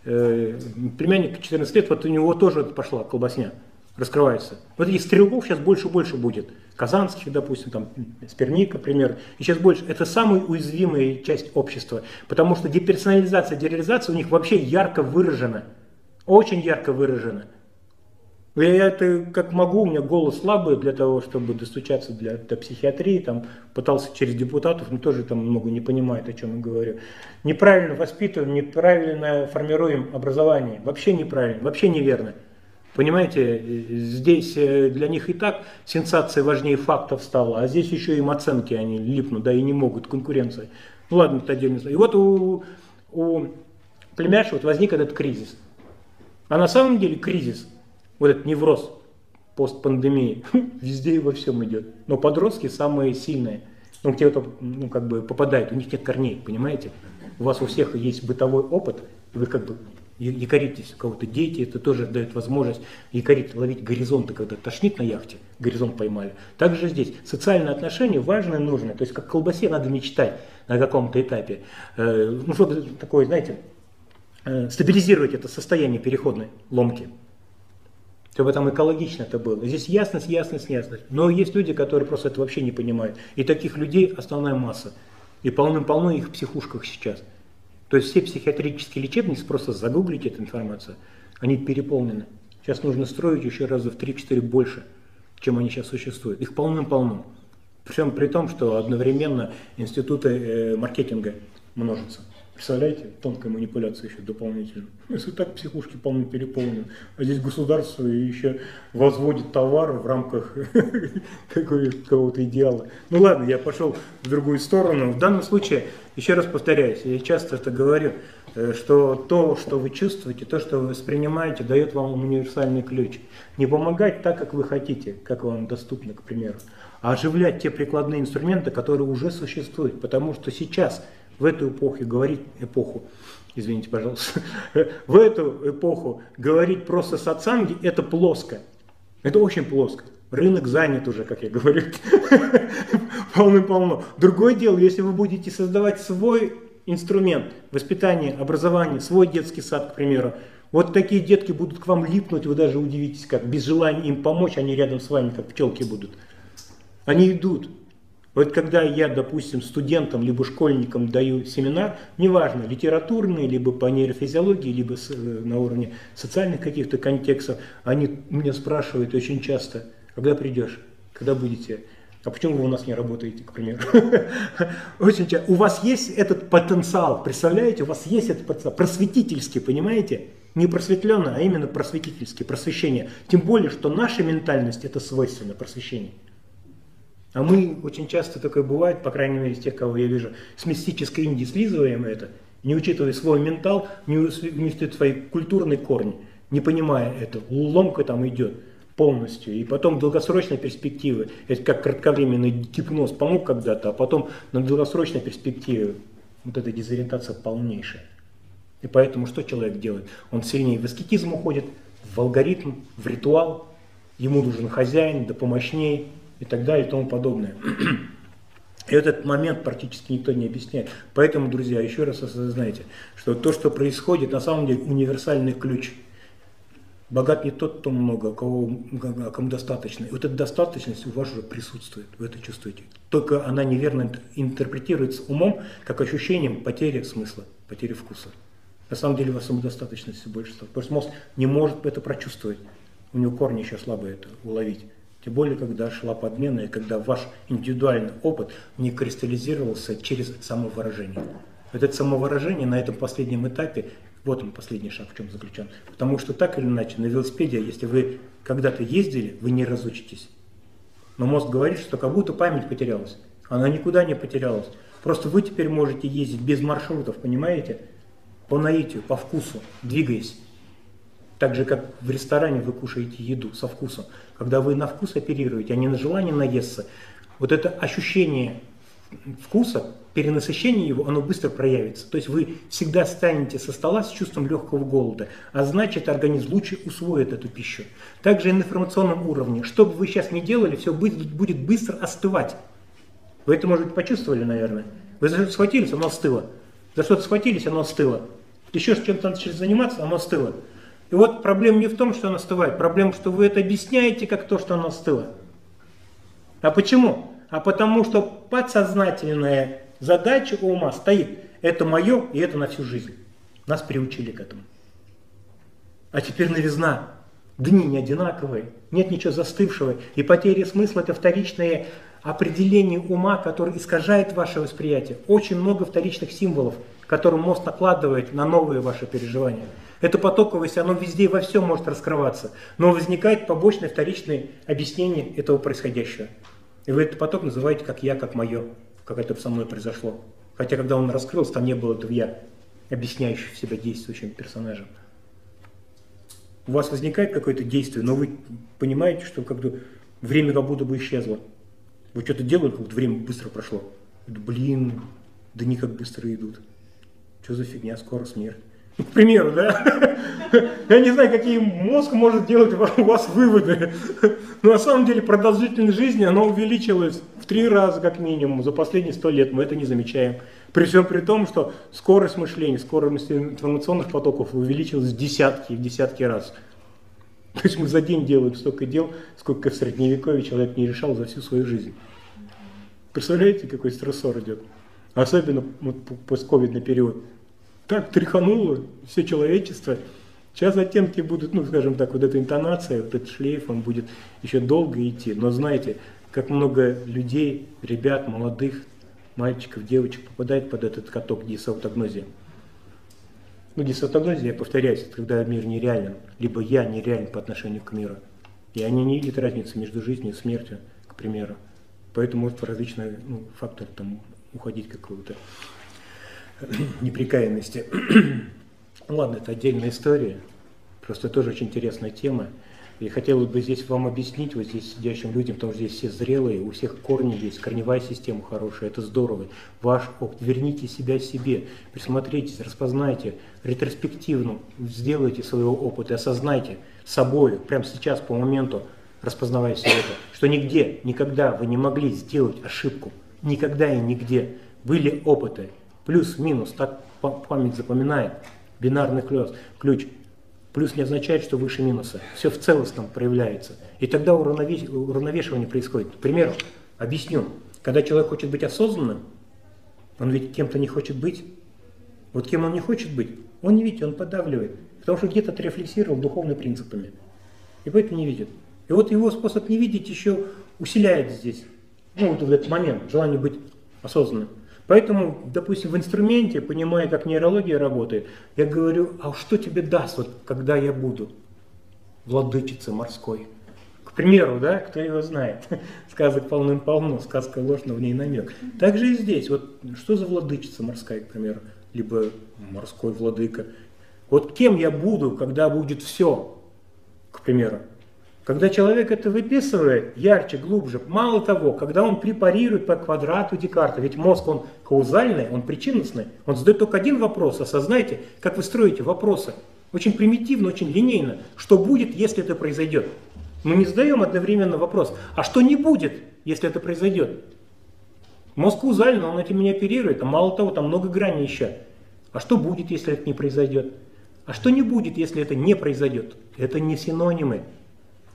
э, племянник 14 лет, вот у него тоже пошла колбасня, раскрывается. Вот этих стрелков сейчас больше и больше будет казанских, допустим, там, Сперник, например, и сейчас больше. Это самая уязвимая часть общества, потому что деперсонализация, дереализация у них вообще ярко выражена, очень ярко выражена. Я это как могу, у меня голос слабый для того, чтобы достучаться для, до психиатрии, там пытался через депутатов, но тоже там много не понимает, о чем я говорю. Неправильно воспитываем, неправильно формируем образование, вообще неправильно, вообще неверно. Понимаете, здесь э, для них и так сенсация важнее фактов стала, а здесь еще им оценки они липнут, да и не могут, конкуренция. Ну ладно, это отдельно. И вот у, у племяши вот возник этот кризис. А на самом деле кризис, вот этот невроз постпандемии, везде и во всем идет. Но подростки самые сильные. Ну, те, кто ну, как бы попадает, у них нет корней, понимаете? У вас у всех есть бытовой опыт, и вы как бы якоритесь, у кого-то дети, это тоже дает возможность якорить, ловить горизонты, когда тошнит на яхте, горизонт поймали. Также здесь социальные отношения важные, нужные. То есть как колбасе надо мечтать на каком-то этапе. Э, ну, чтобы такое, знаете, э, стабилизировать это состояние переходной ломки. Чтобы там экологично это было. Здесь ясность, ясность, ясность. Но есть люди, которые просто это вообще не понимают. И таких людей основная масса. И полным-полно их психушках сейчас. То есть все психиатрические лечебницы, просто загуглите эту информацию, они переполнены. Сейчас нужно строить еще раза в 3-4 больше, чем они сейчас существуют. Их полным-полно. Причем при том, что одновременно институты э, маркетинга множатся. Представляете, тонкая манипуляция еще дополнительно. Если так психушки полны переполнены, а здесь государство еще возводит товары в рамках какого-то идеала. Ну ладно, я пошел в другую сторону. В данном случае, еще раз повторяюсь, я часто это говорю, э, что то, что вы чувствуете, то, что вы воспринимаете, дает вам универсальный ключ. Не помогать так, как вы хотите, как вам доступно, к примеру, а оживлять те прикладные инструменты, которые уже существуют. Потому что сейчас – в эту эпоху говорить эпоху, извините, пожалуйста, в эту эпоху говорить просто сатсанги – это плоско. Это очень плоско. Рынок занят уже, как я говорю, полным-полно. Другое дело, если вы будете создавать свой инструмент воспитания, образования, свой детский сад, к примеру, вот такие детки будут к вам липнуть, вы даже удивитесь, как без желания им помочь, они рядом с вами, как пчелки будут. Они идут. Вот когда я, допустим, студентам либо школьникам даю семинар, неважно, литературный, либо по нейрофизиологии, либо э, на уровне социальных каких-то контекстов, они меня спрашивают очень часто, когда придешь, когда будете, а почему вы у нас не работаете, к примеру? Очень часто. У вас есть этот потенциал, представляете, у вас есть этот потенциал, просветительский, понимаете? Не просветленный, а именно просветительский, просвещение. Тем более, что наша ментальность это свойственно просвещение. А мы очень часто такое бывает, по крайней мере, из тех, кого я вижу, с мистической Индии слизываем это, не учитывая свой ментал, не учитывая свои культурные корни, не понимая это. Ломка там идет полностью. И потом долгосрочной перспективы, это как кратковременный гипноз помог когда-то, а потом на долгосрочной перспективе вот эта дезориентация полнейшая. И поэтому что человек делает? Он сильнее в аскетизм уходит, в алгоритм, в ритуал, ему нужен хозяин, да помощнее, и так далее и тому подобное. И этот момент практически никто не объясняет. Поэтому, друзья, еще раз осознайте, что то, что происходит, на самом деле универсальный ключ. Богат не тот, кто много, а кого, кому достаточно. И вот эта достаточность у вас уже присутствует, вы это чувствуете. Только она неверно интерпретируется умом, как ощущением потери смысла, потери вкуса. На самом деле у вас самодостаточности больше стало. Просто мозг не может это прочувствовать. У него корни еще слабые это уловить. Тем более, когда шла подмена и когда ваш индивидуальный опыт не кристаллизировался через самовыражение. Вот это самовыражение на этом последнем этапе, вот он последний шаг в чем заключен. Потому что так или иначе на велосипеде, если вы когда-то ездили, вы не разучитесь. Но мозг говорит, что как будто память потерялась. Она никуда не потерялась. Просто вы теперь можете ездить без маршрутов, понимаете? По наитию, по вкусу, двигаясь. Так же, как в ресторане вы кушаете еду со вкусом. Когда вы на вкус оперируете, а не на желание наесться, вот это ощущение вкуса, перенасыщение его, оно быстро проявится. То есть вы всегда станете со стола с чувством легкого голода, а значит организм лучше усвоит эту пищу. Также и на информационном уровне. Что бы вы сейчас ни делали, все будет, будет быстро остывать. Вы это, может быть, почувствовали, наверное. Вы за что-то схватились, оно остыло. За что-то схватились, оно остыло. Еще чем-то начали заниматься, оно остыло. И вот проблема не в том, что она остывает, проблема, что вы это объясняете как то, что она остыла. А почему? А потому что подсознательная задача ума стоит. Это мое, и это на всю жизнь. Нас приучили к этому. А теперь новизна. Дни не одинаковые, нет ничего застывшего. И потеря смысла – это вторичное определение ума, которое искажает ваше восприятие. Очень много вторичных символов, которые мозг накладывает на новые ваши переживания. Это потоковость, оно везде и во всем может раскрываться. Но возникает побочное вторичное объяснение этого происходящего. И вы этот поток называете как я, как мое, как это со мной произошло. Хотя когда он раскрылся, там не было этого я, объясняющего себя действующим персонажем. У вас возникает какое-то действие, но вы понимаете, что как бы время как будто бы исчезло. Вот что-то делают, как время быстро прошло. Блин, да не как быстро идут. Что за фигня, скоро смерть. К примеру, да? Я не знаю, какие мозг может делать у вас выводы. Но на самом деле продолжительность жизни, она увеличилась в три раза как минимум за последние сто лет. Мы это не замечаем. При всем при том, что скорость мышления, скорость информационных потоков увеличилась в десятки, в десятки раз. То есть мы за день делаем столько дел, сколько в средневековье человек не решал за всю свою жизнь. Представляете, какой стрессор идет? Особенно вот, постковидный период. Так тряхануло все человечество. Сейчас оттенки будут, ну, скажем так, вот эта интонация, вот этот шлейф, он будет еще долго идти. Но знаете, как много людей, ребят, молодых, мальчиков, девочек попадает под этот каток дисаутогнозии. Ну, дисаутогнозия, я повторяюсь, это когда мир нереален, либо я нереален по отношению к миру. И они не видят разницы между жизнью и смертью, к примеру. Поэтому вот различные ну, факторы там уходить какого-то неприкаянности. Ладно, это отдельная история. Просто тоже очень интересная тема. И хотелось бы здесь вам объяснить, вот здесь сидящим людям, потому что здесь все зрелые, у всех корни есть, корневая система хорошая, это здорово. Ваш опыт, верните себя себе, присмотритесь, распознайте, ретроспективно сделайте своего опыта, осознайте собой, прямо сейчас, по моменту, распознавая все это, что нигде, никогда вы не могли сделать ошибку, никогда и нигде. Были опыты, плюс-минус, так память запоминает, бинарный ключ, ключ – Плюс не означает, что выше минуса. Все в целостном проявляется. И тогда уравновешивание происходит. К примеру, объясню. Когда человек хочет быть осознанным, он ведь кем-то не хочет быть. Вот кем он не хочет быть, он не видит, он подавливает. Потому что где-то отрефлексировал духовными принципами. И поэтому не видит. И вот его способ не видеть еще усиляет здесь. Ну, вот в этот момент, желание быть осознанным. Поэтому, допустим, в инструменте, понимая, как нейрология работает, я говорю, а что тебе даст, вот, когда я буду владычицей морской? К примеру, да, кто его знает, сказок полным-полно, сказка ложь, но в ней намек. Так же и здесь, вот что за владычица морская, к примеру, либо морской владыка. Вот кем я буду, когда будет все, к примеру. Когда человек это выписывает ярче, глубже, мало того, когда он препарирует по квадрату Декарта, ведь мозг он каузальный, он причинностный, он задает только один вопрос, осознайте, как вы строите вопросы. Очень примитивно, очень линейно. Что будет, если это произойдет? Мы не задаем одновременно вопрос, а что не будет, если это произойдет? Мозг каузальный, он этим не оперирует, а мало того, там много граней еще. А что будет, если это не произойдет? А что не будет, если это не произойдет? Это не синонимы.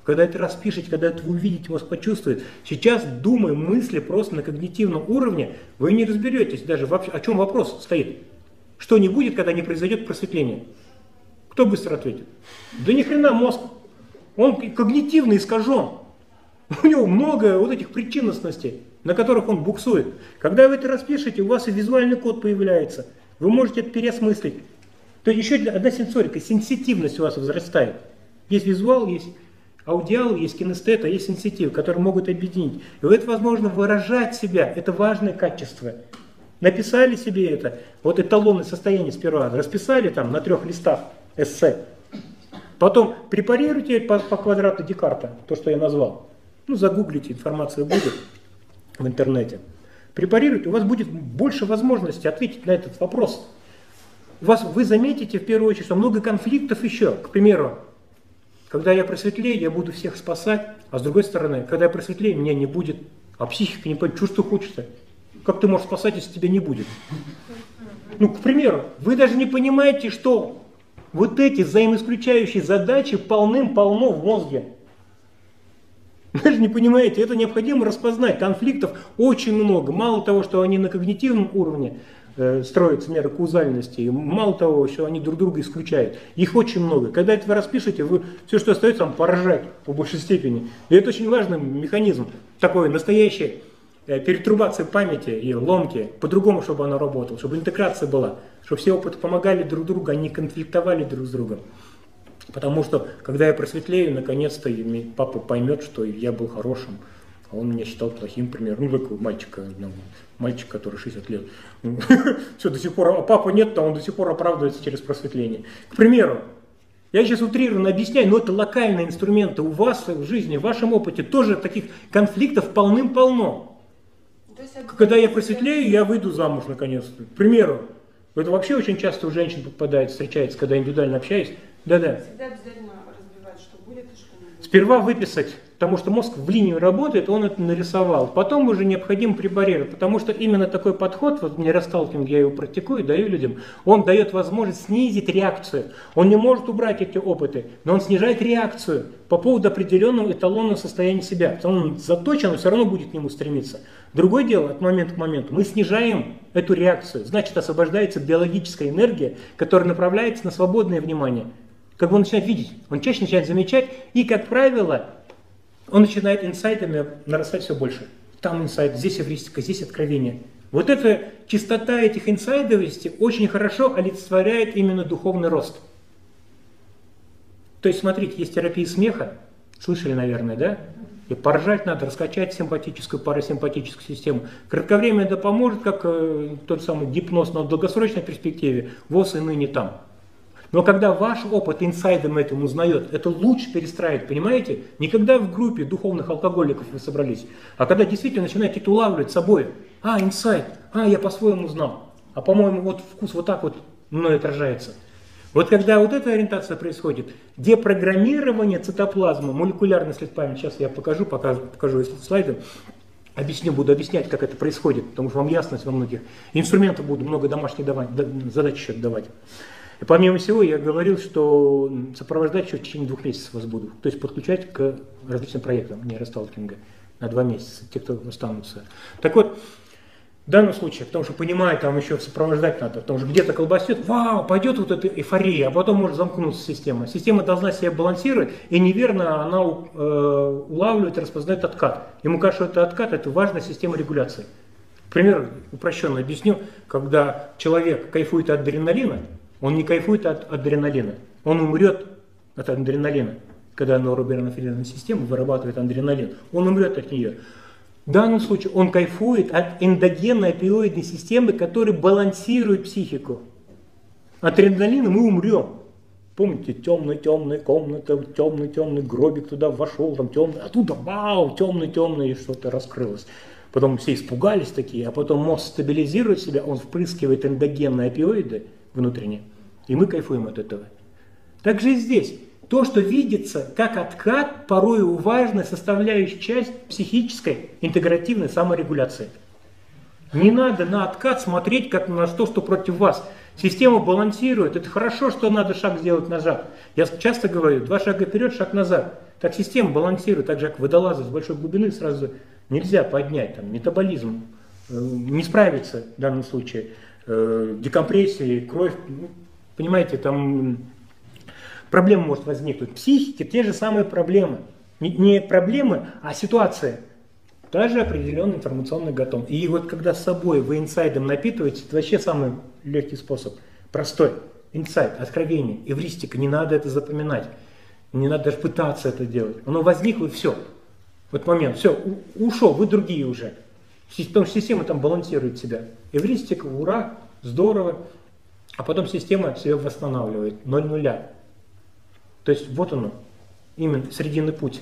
Когда это распишете, когда это вы увидите, вас почувствует. Сейчас, думая мысли просто на когнитивном уровне, вы не разберетесь даже вообще, о чем вопрос стоит. Что не будет, когда не произойдет просветление? Кто быстро ответит? Да ни хрена мозг. Он когнитивно искажен. У него много вот этих причинностностей, на которых он буксует. Когда вы это распишете, у вас и визуальный код появляется. Вы можете это переосмыслить. То есть еще одна сенсорика, сенситивность у вас возрастает. Есть визуал, есть Аудиал есть кинестет, а есть сенситив, которые могут объединить. И это возможно выражать себя, это важное качество. Написали себе это, вот эталонное состояние сперва, расписали там на трех листах эссе. Потом препарируйте по, по квадрату Декарта, то, что я назвал. Ну, загуглите, информация будет в интернете. Препарируйте, у вас будет больше возможности ответить на этот вопрос. У вас, вы заметите в первую очередь, что много конфликтов еще. К примеру, когда я просветлею, я буду всех спасать, а с другой стороны, когда я просветлею, меня не будет, а психика не поймет, что хочется. Как ты можешь спасать, если тебя не будет? Ну, к примеру, вы даже не понимаете, что вот эти взаимоисключающие задачи полным-полно в мозге. Вы даже не понимаете, это необходимо распознать. Конфликтов очень много. Мало того, что они на когнитивном уровне, строятся меры каузальности. И мало того, что они друг друга исключают. Их очень много. Когда это вы распишете, вы все, что остается, вам поражать по большей степени. И это очень важный механизм. Такой настоящий э, перетрубация памяти и ломки, по-другому, чтобы она работала, чтобы интеграция была, чтобы все опыты помогали друг другу, они конфликтовали друг с другом. Потому что, когда я просветлею, наконец-то папа поймет, что я был хорошим, он меня считал плохим, примером, ну, такого мальчика, одного, мальчик, который 60 лет. Все, до сих пор, а папы нет, то он до сих пор оправдывается через просветление. К примеру, Я сейчас утрированно объясняю, но это локальные инструменты. У вас в жизни, в вашем опыте тоже таких конфликтов полным-полно. Когда я просветлею, я выйду замуж наконец-то. К примеру, это вообще очень часто у женщин попадает, встречается, когда индивидуально общаюсь. Да-да. Всегда обязательно разбивать, что будет и что не будет. Сперва выписать, потому что мозг в линию работает, он это нарисовал. Потом уже необходим препарировать, потому что именно такой подход, вот мне расталкиваем, я его практикую, даю людям, он дает возможность снизить реакцию. Он не может убрать эти опыты, но он снижает реакцию по поводу определенного эталонного состояния себя. Он заточен, он все равно будет к нему стремиться. Другое дело, от момента к моменту, мы снижаем эту реакцию. Значит, освобождается биологическая энергия, которая направляется на свободное внимание. Как бы он начинает видеть, он чаще начинает замечать, и, как правило, он начинает инсайтами нарастать все больше. Там инсайт, здесь эвристика, здесь откровение. Вот эта чистота этих инсайдовости очень хорошо олицетворяет именно духовный рост. То есть, смотрите, есть терапия смеха, слышали, наверное, да? И поржать надо, раскачать симпатическую, парасимпатическую систему. Кратковременно это поможет, как э, тот самый гипноз, но в долгосрочной перспективе ВОЗ и ныне там. Но когда ваш опыт инсайдом этим узнает, это лучше перестраивать, понимаете? Не когда в группе духовных алкоголиков вы собрались, а когда действительно начинаете это улавливать собой. А, инсайд, а, я по-своему знал. А по-моему, вот вкус вот так вот мной отражается. Вот когда вот эта ориентация происходит, депрограммирование цитоплазмы, молекулярный след памяти, сейчас я покажу, покажу, покажу слайды, объясню, буду объяснять, как это происходит, потому что вам ясность во многих. Инструментов буду много домашних давать, задач еще давать. И помимо всего, я говорил, что сопровождать еще в течение двух месяцев вас буду. То есть подключать к различным проектам нейросталкинга на два месяца, те, кто останутся. Так вот, в данном случае, потому что понимаю, там еще сопровождать надо, потому что где-то колбасит, вау, пойдет вот эта эйфория, а потом может замкнуться система. Система должна себя балансировать, и неверно она э, улавливает, распознает откат. Ему кажется, что это откат, это важная система регуляции. Пример упрощенно объясню, когда человек кайфует от адреналина, он не кайфует от адреналина, он умрет от адреналина. Когда нейробиофильная система вырабатывает адреналин, он умрет от нее. В данном случае он кайфует от эндогенной опиоидной системы, которая балансирует психику. От адреналина мы умрем. Помните, темная-темная комната, темный-темный гробик туда вошел, там темный, оттуда вау, темный-темный, и что-то раскрылось. Потом все испугались такие, а потом мозг стабилизирует себя, он впрыскивает эндогенные опиоиды внутренние, и мы кайфуем от этого. Так же и здесь. То, что видится как откат, порой важная составляющая часть психической интегративной саморегуляции. Не надо на откат смотреть как на то, что против вас. Система балансирует. Это хорошо, что надо шаг сделать назад. Я часто говорю, два шага вперед, шаг назад. Так система балансирует, так же как водолазы с большой глубины сразу нельзя поднять. Там, метаболизм э, не справится в данном случае. Э, декомпрессия, кровь. Ну, понимаете, там проблема может возникнуть. В психике те же самые проблемы. Не, проблемы, а ситуация. Даже определенный информационный готов. И вот когда с собой вы инсайдом напитываете, это вообще самый легкий способ. Простой. Инсайд, откровение, эвристика. Не надо это запоминать. Не надо даже пытаться это делать. Оно возникло и все. Вот момент, все, ушел, вы другие уже. Потому что система там балансирует себя. Эвристика, ура, здорово. А потом система себя восстанавливает. Ноль нуля. То есть вот оно, именно срединный путь.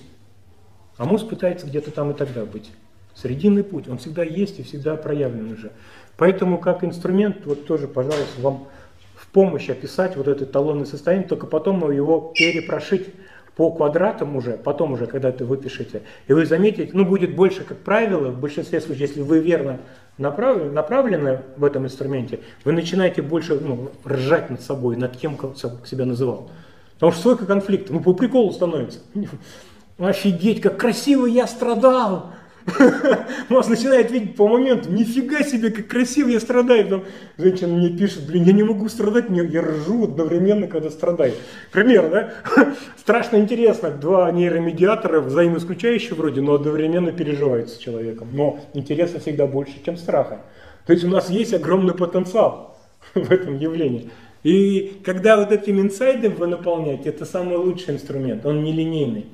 А мозг пытается где-то там и тогда быть. Срединный путь, он всегда есть и всегда проявлен уже. Поэтому как инструмент, вот тоже, пожалуйста, вам в помощь описать вот это талонное состояние, только потом его перепрошить по квадратам уже, потом уже, когда это выпишете, и вы заметите, ну, будет больше, как правило, в большинстве случаев, если вы верно направлены, направлены в этом инструменте, вы начинаете больше ну, ржать над собой, над кем себя называл. Потому что столько конфликтов, ну по приколу становится. Офигеть, как красиво я страдал. Мозг начинает видеть по моменту, нифига себе, как красиво я страдаю. Там женщина мне пишет, блин, я не могу страдать, я ржу одновременно, когда страдаю. Пример, да? Страшно интересно, два нейромедиатора, взаимоисключающие вроде, но одновременно переживают с человеком. Но интереса всегда больше, чем страха. То есть у нас есть огромный потенциал в этом явлении. И когда вот этим инсайдом вы наполняете, это самый лучший инструмент, он нелинейный.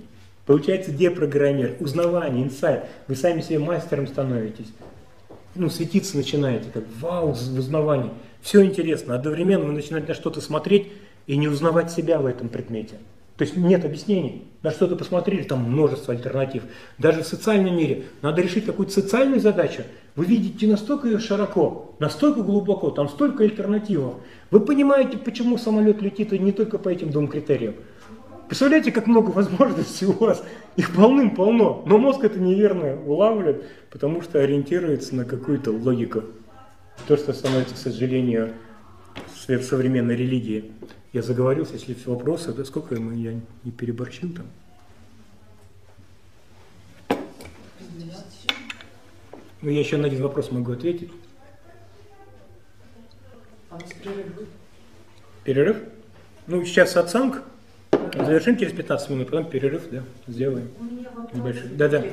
Получается депрограммер, узнавание, инсайт. Вы сами себе мастером становитесь. Ну, светиться начинаете, как вау, в узнавании. Все интересно. Одновременно вы начинаете на что-то смотреть, и не узнавать себя в этом предмете. То есть нет объяснений. На что-то посмотрели, там множество альтернатив. Даже в социальном мире надо решить какую-то социальную задачу. Вы видите настолько ее широко, настолько глубоко, там столько альтернатив. Вы понимаете, почему самолет летит и не только по этим двум критериям. Представляете, как много возможностей у вас? Их полным-полно. Но мозг это неверно улавливает, потому что ориентируется на какую-то логику. То, что становится, к сожалению, современной религии. Я заговорился, если все вопросы, да сколько мы, я не переборчил там? Ну, я еще на один вопрос могу ответить. А у нас перерыв? Перерыв? Ну, сейчас оценка. Завершим через 15 минут, потом перерыв, да, сделаем. У меня вопрос. Небольшой. Да-да.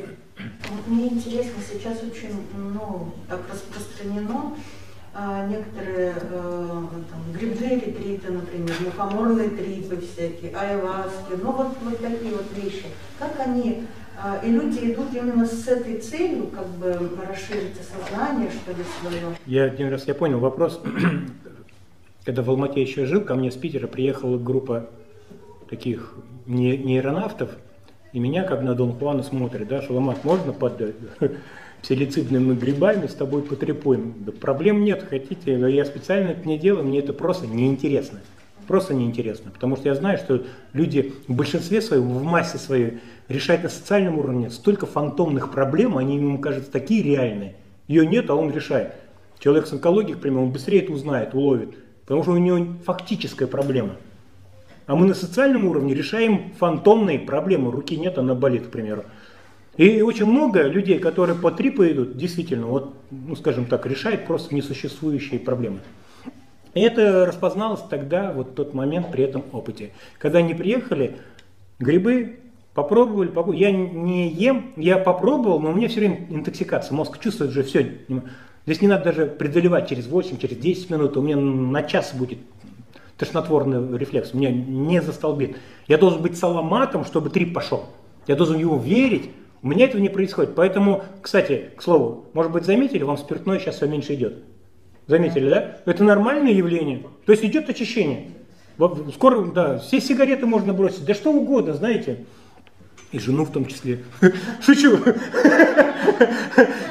Вот Мне интересно, сейчас очень ну, так распространено а, некоторые э, там, грибные ретриты, например, мухоморные трипы всякие, айваски, ну вот, вот такие вот вещи. Как они, а, и люди идут именно с этой целью, как бы расширить сознание, что ли, свое. Я один раз я понял вопрос. Когда в Алмате еще жил, ко мне с Питера приехала группа таких не- нейронавтов, и меня как на Дон Хуана смотрят, да, Шаламат, можно под псилицидными грибами с тобой потрепуем? Да проблем нет, хотите, но я специально это не делаю, мне это просто неинтересно. Просто неинтересно, потому что я знаю, что люди в большинстве своем, в массе своей, решают на социальном уровне столько фантомных проблем, они ему кажутся такие реальные. Ее нет, а он решает. Человек с онкологией, к примеру, он быстрее это узнает, уловит, потому что у него фактическая проблема. А мы на социальном уровне решаем фантомные проблемы. Руки нет, она болит, к примеру. И очень много людей, которые по трипу идут, действительно, вот, ну, скажем так, решают просто несуществующие проблемы. И это распозналось тогда, вот тот момент при этом опыте. Когда они приехали, грибы попробовали, попробовали. я не ем, я попробовал, но у меня все время интоксикация, мозг чувствует уже все. Здесь не надо даже преодолевать через 8, через 10 минут, у меня на час будет тошнотворный рефлекс, меня не застолбит. Я должен быть саламатом, чтобы трип пошел. Я должен его верить, у меня этого не происходит. Поэтому, кстати, к слову, может быть, заметили, вам спиртное сейчас все меньше идет. Заметили, да? Это нормальное явление. То есть идет очищение. Скоро, да, все сигареты можно бросить, да что угодно, знаете. И жену в том числе. Шучу.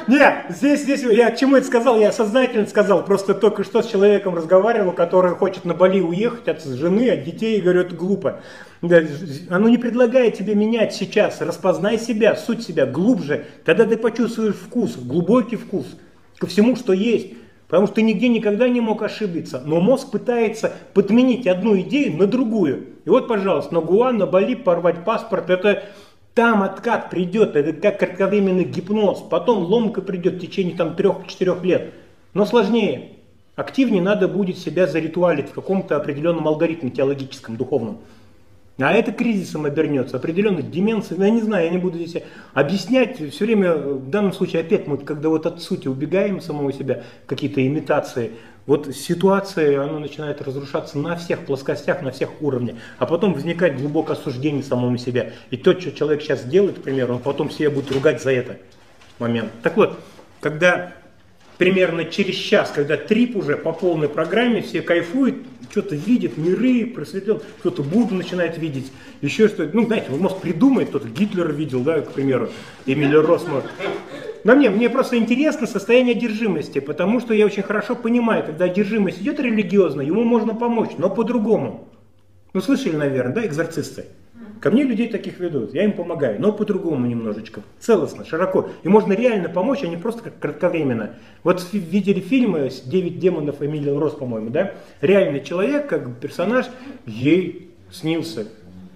Нет, здесь, здесь, я к чему это сказал, я сознательно сказал, просто только что с человеком разговаривал, который хочет на Бали уехать от жены, от детей, и говорю, это глупо. Оно не предлагает тебе менять сейчас, распознай себя, суть себя глубже, тогда ты почувствуешь вкус, глубокий вкус ко всему, что есть. Потому что ты нигде никогда не мог ошибиться. Но мозг пытается подменить одну идею на другую. И вот, пожалуйста, на Гуан, на Бали порвать паспорт, это там откат придет, это как кратковременный гипноз. Потом ломка придет в течение там трех-четырех лет. Но сложнее. Активнее надо будет себя заритуалить в каком-то определенном алгоритме теологическом, духовном. А это кризисом обернется, определенной деменцией. Я не знаю, я не буду здесь объяснять. Все время, в данном случае, опять мы, когда вот от сути убегаем самого себя, какие-то имитации, вот ситуация, она начинает разрушаться на всех плоскостях, на всех уровнях. А потом возникает глубокое осуждение самому себя. И то, что человек сейчас делает, к примеру, он потом себя будет ругать за это момент. Так вот, когда примерно через час, когда трип уже по полной программе, все кайфуют, что-то видят, миры просветлен, кто-то Будду начинает видеть, еще что-то. Ну, знаете, вы, может, придумает, кто-то Гитлера видел, да, к примеру, Эмиля Росмар. Но мне, мне просто интересно состояние одержимости, потому что я очень хорошо понимаю, когда одержимость идет религиозно, ему можно помочь, но по-другому. Ну, слышали, наверное, да, экзорцисты? Ко мне людей таких ведут, я им помогаю, но по-другому немножечко, целостно, широко. И можно реально помочь, а не просто как кратковременно. Вот видели фильмы «Девять демонов» Эмилия Рос, по-моему, да? Реальный человек, как персонаж, ей снился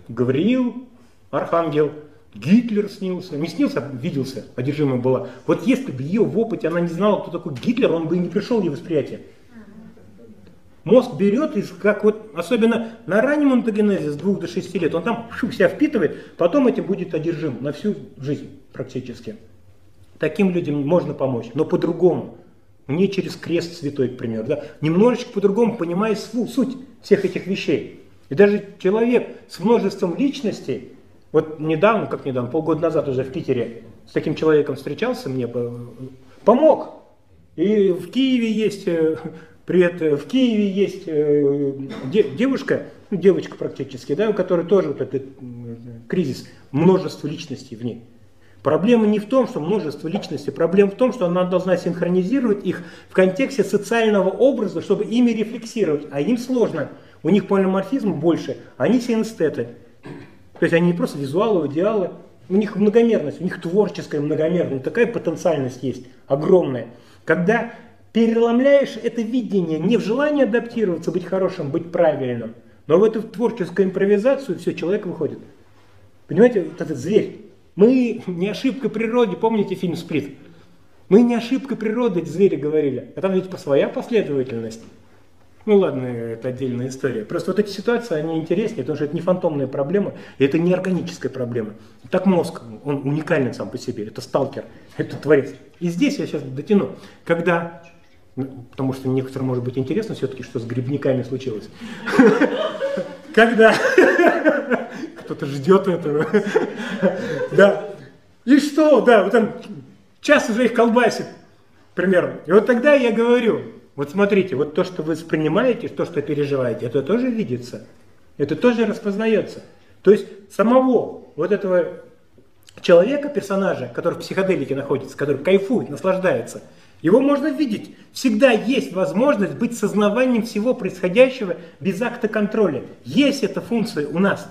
Гавриил, Архангел, Гитлер снился, не снился, а виделся, одержимая была. Вот если бы ее в опыте она не знала, кто такой Гитлер, он бы и не пришел в ее восприятие. Мозг берет, и как вот, особенно на раннем онтогенезе с 2 до 6 лет, он там шу, себя впитывает, потом этим будет одержим на всю жизнь практически. Таким людям можно помочь, но по-другому. Не через крест святой, к примеру. Да? Немножечко по-другому, понимая суть всех этих вещей. И даже человек с множеством личностей, вот недавно, как недавно, полгода назад уже в Питере с таким человеком встречался, мне помог. И в Киеве есть Привет. В Киеве есть э, девушка, ну, девочка практически, да, у которой тоже вот этот кризис, множество личностей в ней. Проблема не в том, что множество личностей, проблема в том, что она должна синхронизировать их в контексте социального образа, чтобы ими рефлексировать, а им сложно. У них полиморфизм больше, они синестеты. То есть они не просто визуалы, идеалы, у них многомерность, у них творческая многомерность, такая потенциальность есть, огромная. Когда переломляешь это видение не в желании адаптироваться, быть хорошим, быть правильным, но в эту творческую импровизацию все, человек выходит. Понимаете, вот этот зверь. Мы не ошибка природы, помните фильм «Сплит»? Мы не ошибка природы, звери говорили, а там ведь своя последовательность. Ну ладно, это отдельная история. Просто вот эти ситуации, они интереснее, потому что это не фантомная проблема, это не органическая проблема. Так мозг, он уникален сам по себе, это сталкер, это творец. И здесь я сейчас дотяну, когда, ну, потому что некоторым может быть интересно все-таки, что с грибниками случилось. Когда кто-то ждет этого. Да. И что, да, вот там час уже их колбасит, примерно. И вот тогда я говорю, вот смотрите, вот то, что вы воспринимаете, то, что переживаете, это тоже видится, это тоже распознается. То есть самого вот этого человека, персонажа, который в психоделике находится, который кайфует, наслаждается, его можно видеть. Всегда есть возможность быть сознаванием всего происходящего без акта контроля. Есть эта функция у нас.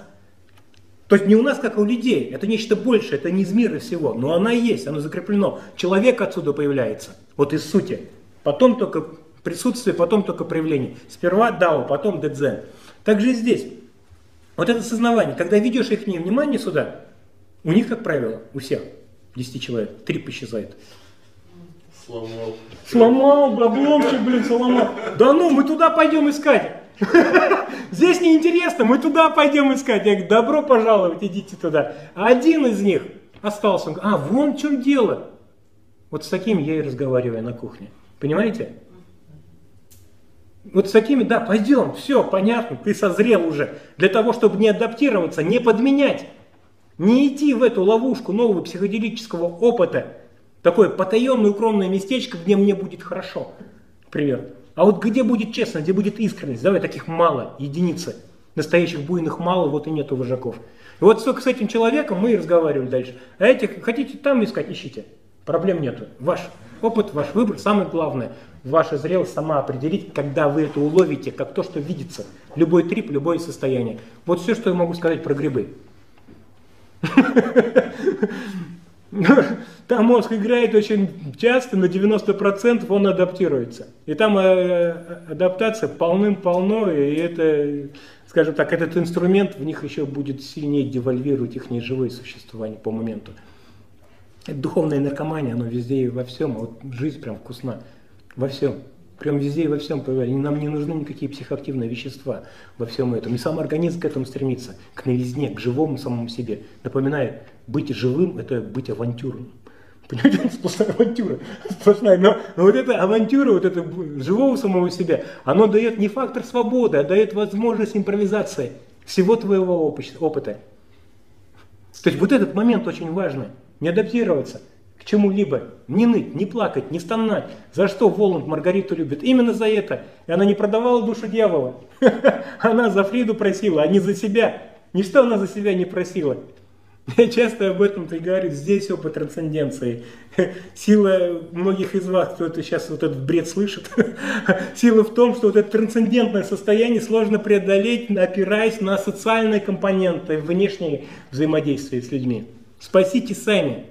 То есть не у нас, как у людей. Это нечто большее, это не из мира всего. Но она есть, оно закреплено. Человек отсюда появляется. Вот из сути. Потом только присутствие, потом только проявление. Сперва дао, потом дедзен. Также и здесь. Вот это сознавание. Когда ведешь их внимание сюда, у них, как правило, у всех, 10 человек, трип исчезает. Сломал. Сломал, обломчик, блин, сломал. Да ну, мы туда пойдем искать. Здесь неинтересно, мы туда пойдем искать. Я говорю, добро пожаловать, идите туда. один из них остался. Он говорит, а, вон в чем дело. Вот с таким я и разговариваю на кухне. Понимаете? Вот с такими, да, пойдем, все, понятно, ты созрел уже. Для того, чтобы не адаптироваться, не подменять, не идти в эту ловушку нового психоделического опыта, такое потаенное укромное местечко, где мне будет хорошо, к примеру. А вот где будет честность, где будет искренность? Давай таких мало, единицы. Настоящих буйных мало, вот и нету вожаков. И вот только с этим человеком мы и разговаривали дальше. А этих хотите там искать, ищите. Проблем нету. Ваш опыт, ваш выбор, самое главное, ваша зрелость сама определить, когда вы это уловите, как то, что видится. Любой трип, любое состояние. Вот все, что я могу сказать про грибы. Там мозг играет очень часто, на 90% он адаптируется. И там э, адаптация полным-полно, и это, скажем так, этот инструмент в них еще будет сильнее девальвировать их неживое существование по моменту. Это духовная наркомания, оно везде и во всем, а вот жизнь прям вкусна во всем. Прям везде и во всем И нам не нужны никакие психоактивные вещества во всем этом. И сам организм к этому стремится, к новизне, к живому самому себе. Напоминает, быть живым – это быть авантюрным. Понимаете, сплошная авантюра. Сплошная. Но, но вот эта авантюра, вот это живого самого себя, оно дает не фактор свободы, а дает возможность импровизации всего твоего опыта. То есть вот этот момент очень важный. Не адаптироваться к чему-либо, не ныть, не плакать, не стонать. За что Воланд Маргариту любит? Именно за это. И она не продавала душу дьявола. Она за Фриду просила, а не за себя. Ничто она за себя не просила. Я часто об этом и говорю, здесь опыт трансценденции. Сила многих из вас, кто это сейчас вот этот бред слышит, сила в том, что вот это трансцендентное состояние сложно преодолеть, опираясь на социальные компоненты, внешние взаимодействия с людьми. Спасите сами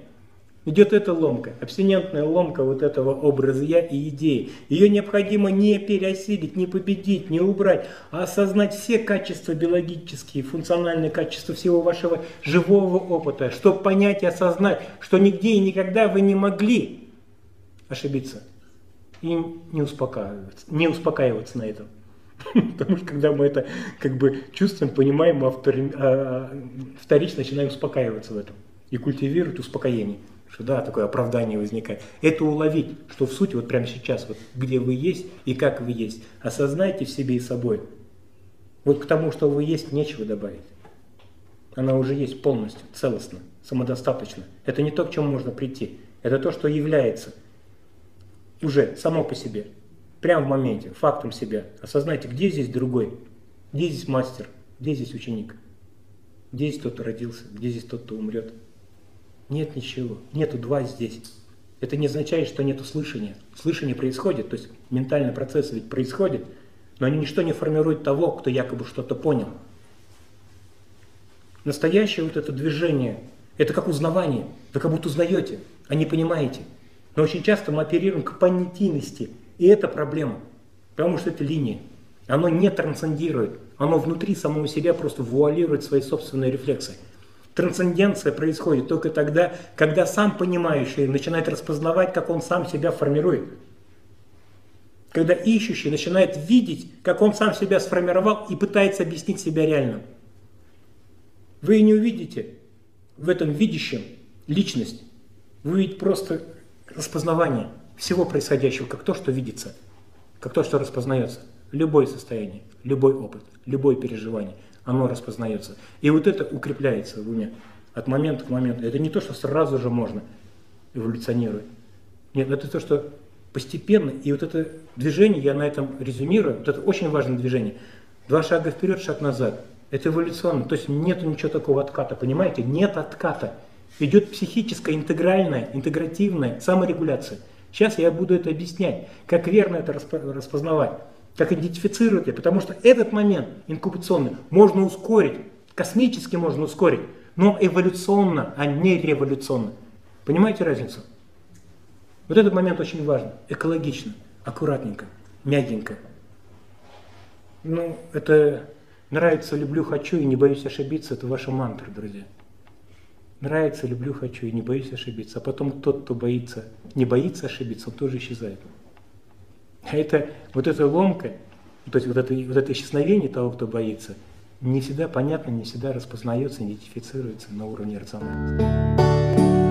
идет эта ломка, абстинентная ломка вот этого образа я и идеи. Ее необходимо не переосилить, не победить, не убрать, а осознать все качества биологические, функциональные качества всего вашего живого опыта, чтобы понять и осознать, что нигде и никогда вы не могли ошибиться и не успокаиваться, не успокаиваться на этом. Потому что когда мы это как бы чувствуем, понимаем, а, вторично начинаем успокаиваться в этом и культивировать успокоение что да, такое оправдание возникает. Это уловить, что в сути вот прямо сейчас, вот где вы есть и как вы есть, осознайте в себе и собой. Вот к тому, что вы есть, нечего добавить. Она уже есть полностью, целостно, самодостаточно. Это не то, к чему можно прийти. Это то, что является уже само по себе. прямо в моменте, фактом себя. Осознайте, где здесь другой, где здесь мастер, где здесь ученик, где здесь тот, кто родился, где здесь тот, кто умрет. Нет ничего, нету два здесь. Это не означает, что нет слышания. Слышание происходит, то есть ментальный процесс ведь происходит, но они ничто не формируют того, кто якобы что-то понял. Настоящее вот это движение, это как узнавание. Вы как будто узнаете, а не понимаете. Но очень часто мы оперируем к понятийности. И это проблема. Потому что это линия. Оно не трансцендирует. Оно внутри самого себя просто вуалирует свои собственные рефлексы. Трансценденция происходит только тогда, когда сам понимающий начинает распознавать, как он сам себя формирует. Когда ищущий начинает видеть, как он сам себя сформировал и пытается объяснить себя реально. Вы не увидите в этом видящем личность. Вы увидите просто распознавание всего происходящего, как то, что видится, как то, что распознается. Любое состояние, любой опыт, любое переживание, оно распознается. И вот это укрепляется в уме от момента к моменту. Это не то, что сразу же можно эволюционировать. Нет, это то, что постепенно. И вот это движение, я на этом резюмирую, вот это очень важное движение. Два шага вперед, шаг назад. Это эволюционно. То есть нет ничего такого отката, понимаете? Нет отката. Идет психическая, интегральная, интегративная саморегуляция. Сейчас я буду это объяснять, как верно это распознавать, как идентифицировать это, потому что этот момент инкубационный можно ускорить, космически можно ускорить, но эволюционно, а не революционно. Понимаете разницу? Вот этот момент очень важен, экологично, аккуратненько, мягенько. Ну, это нравится, люблю, хочу и не боюсь ошибиться, это ваша мантра, друзья. Нравится, люблю, хочу и не боюсь ошибиться. А потом тот, кто боится, не боится ошибиться, он тоже исчезает. А это, вот эта ломка, то есть вот это, вот это исчезновение того, кто боится, не всегда понятно, не всегда распознается, идентифицируется на уровне рациональности.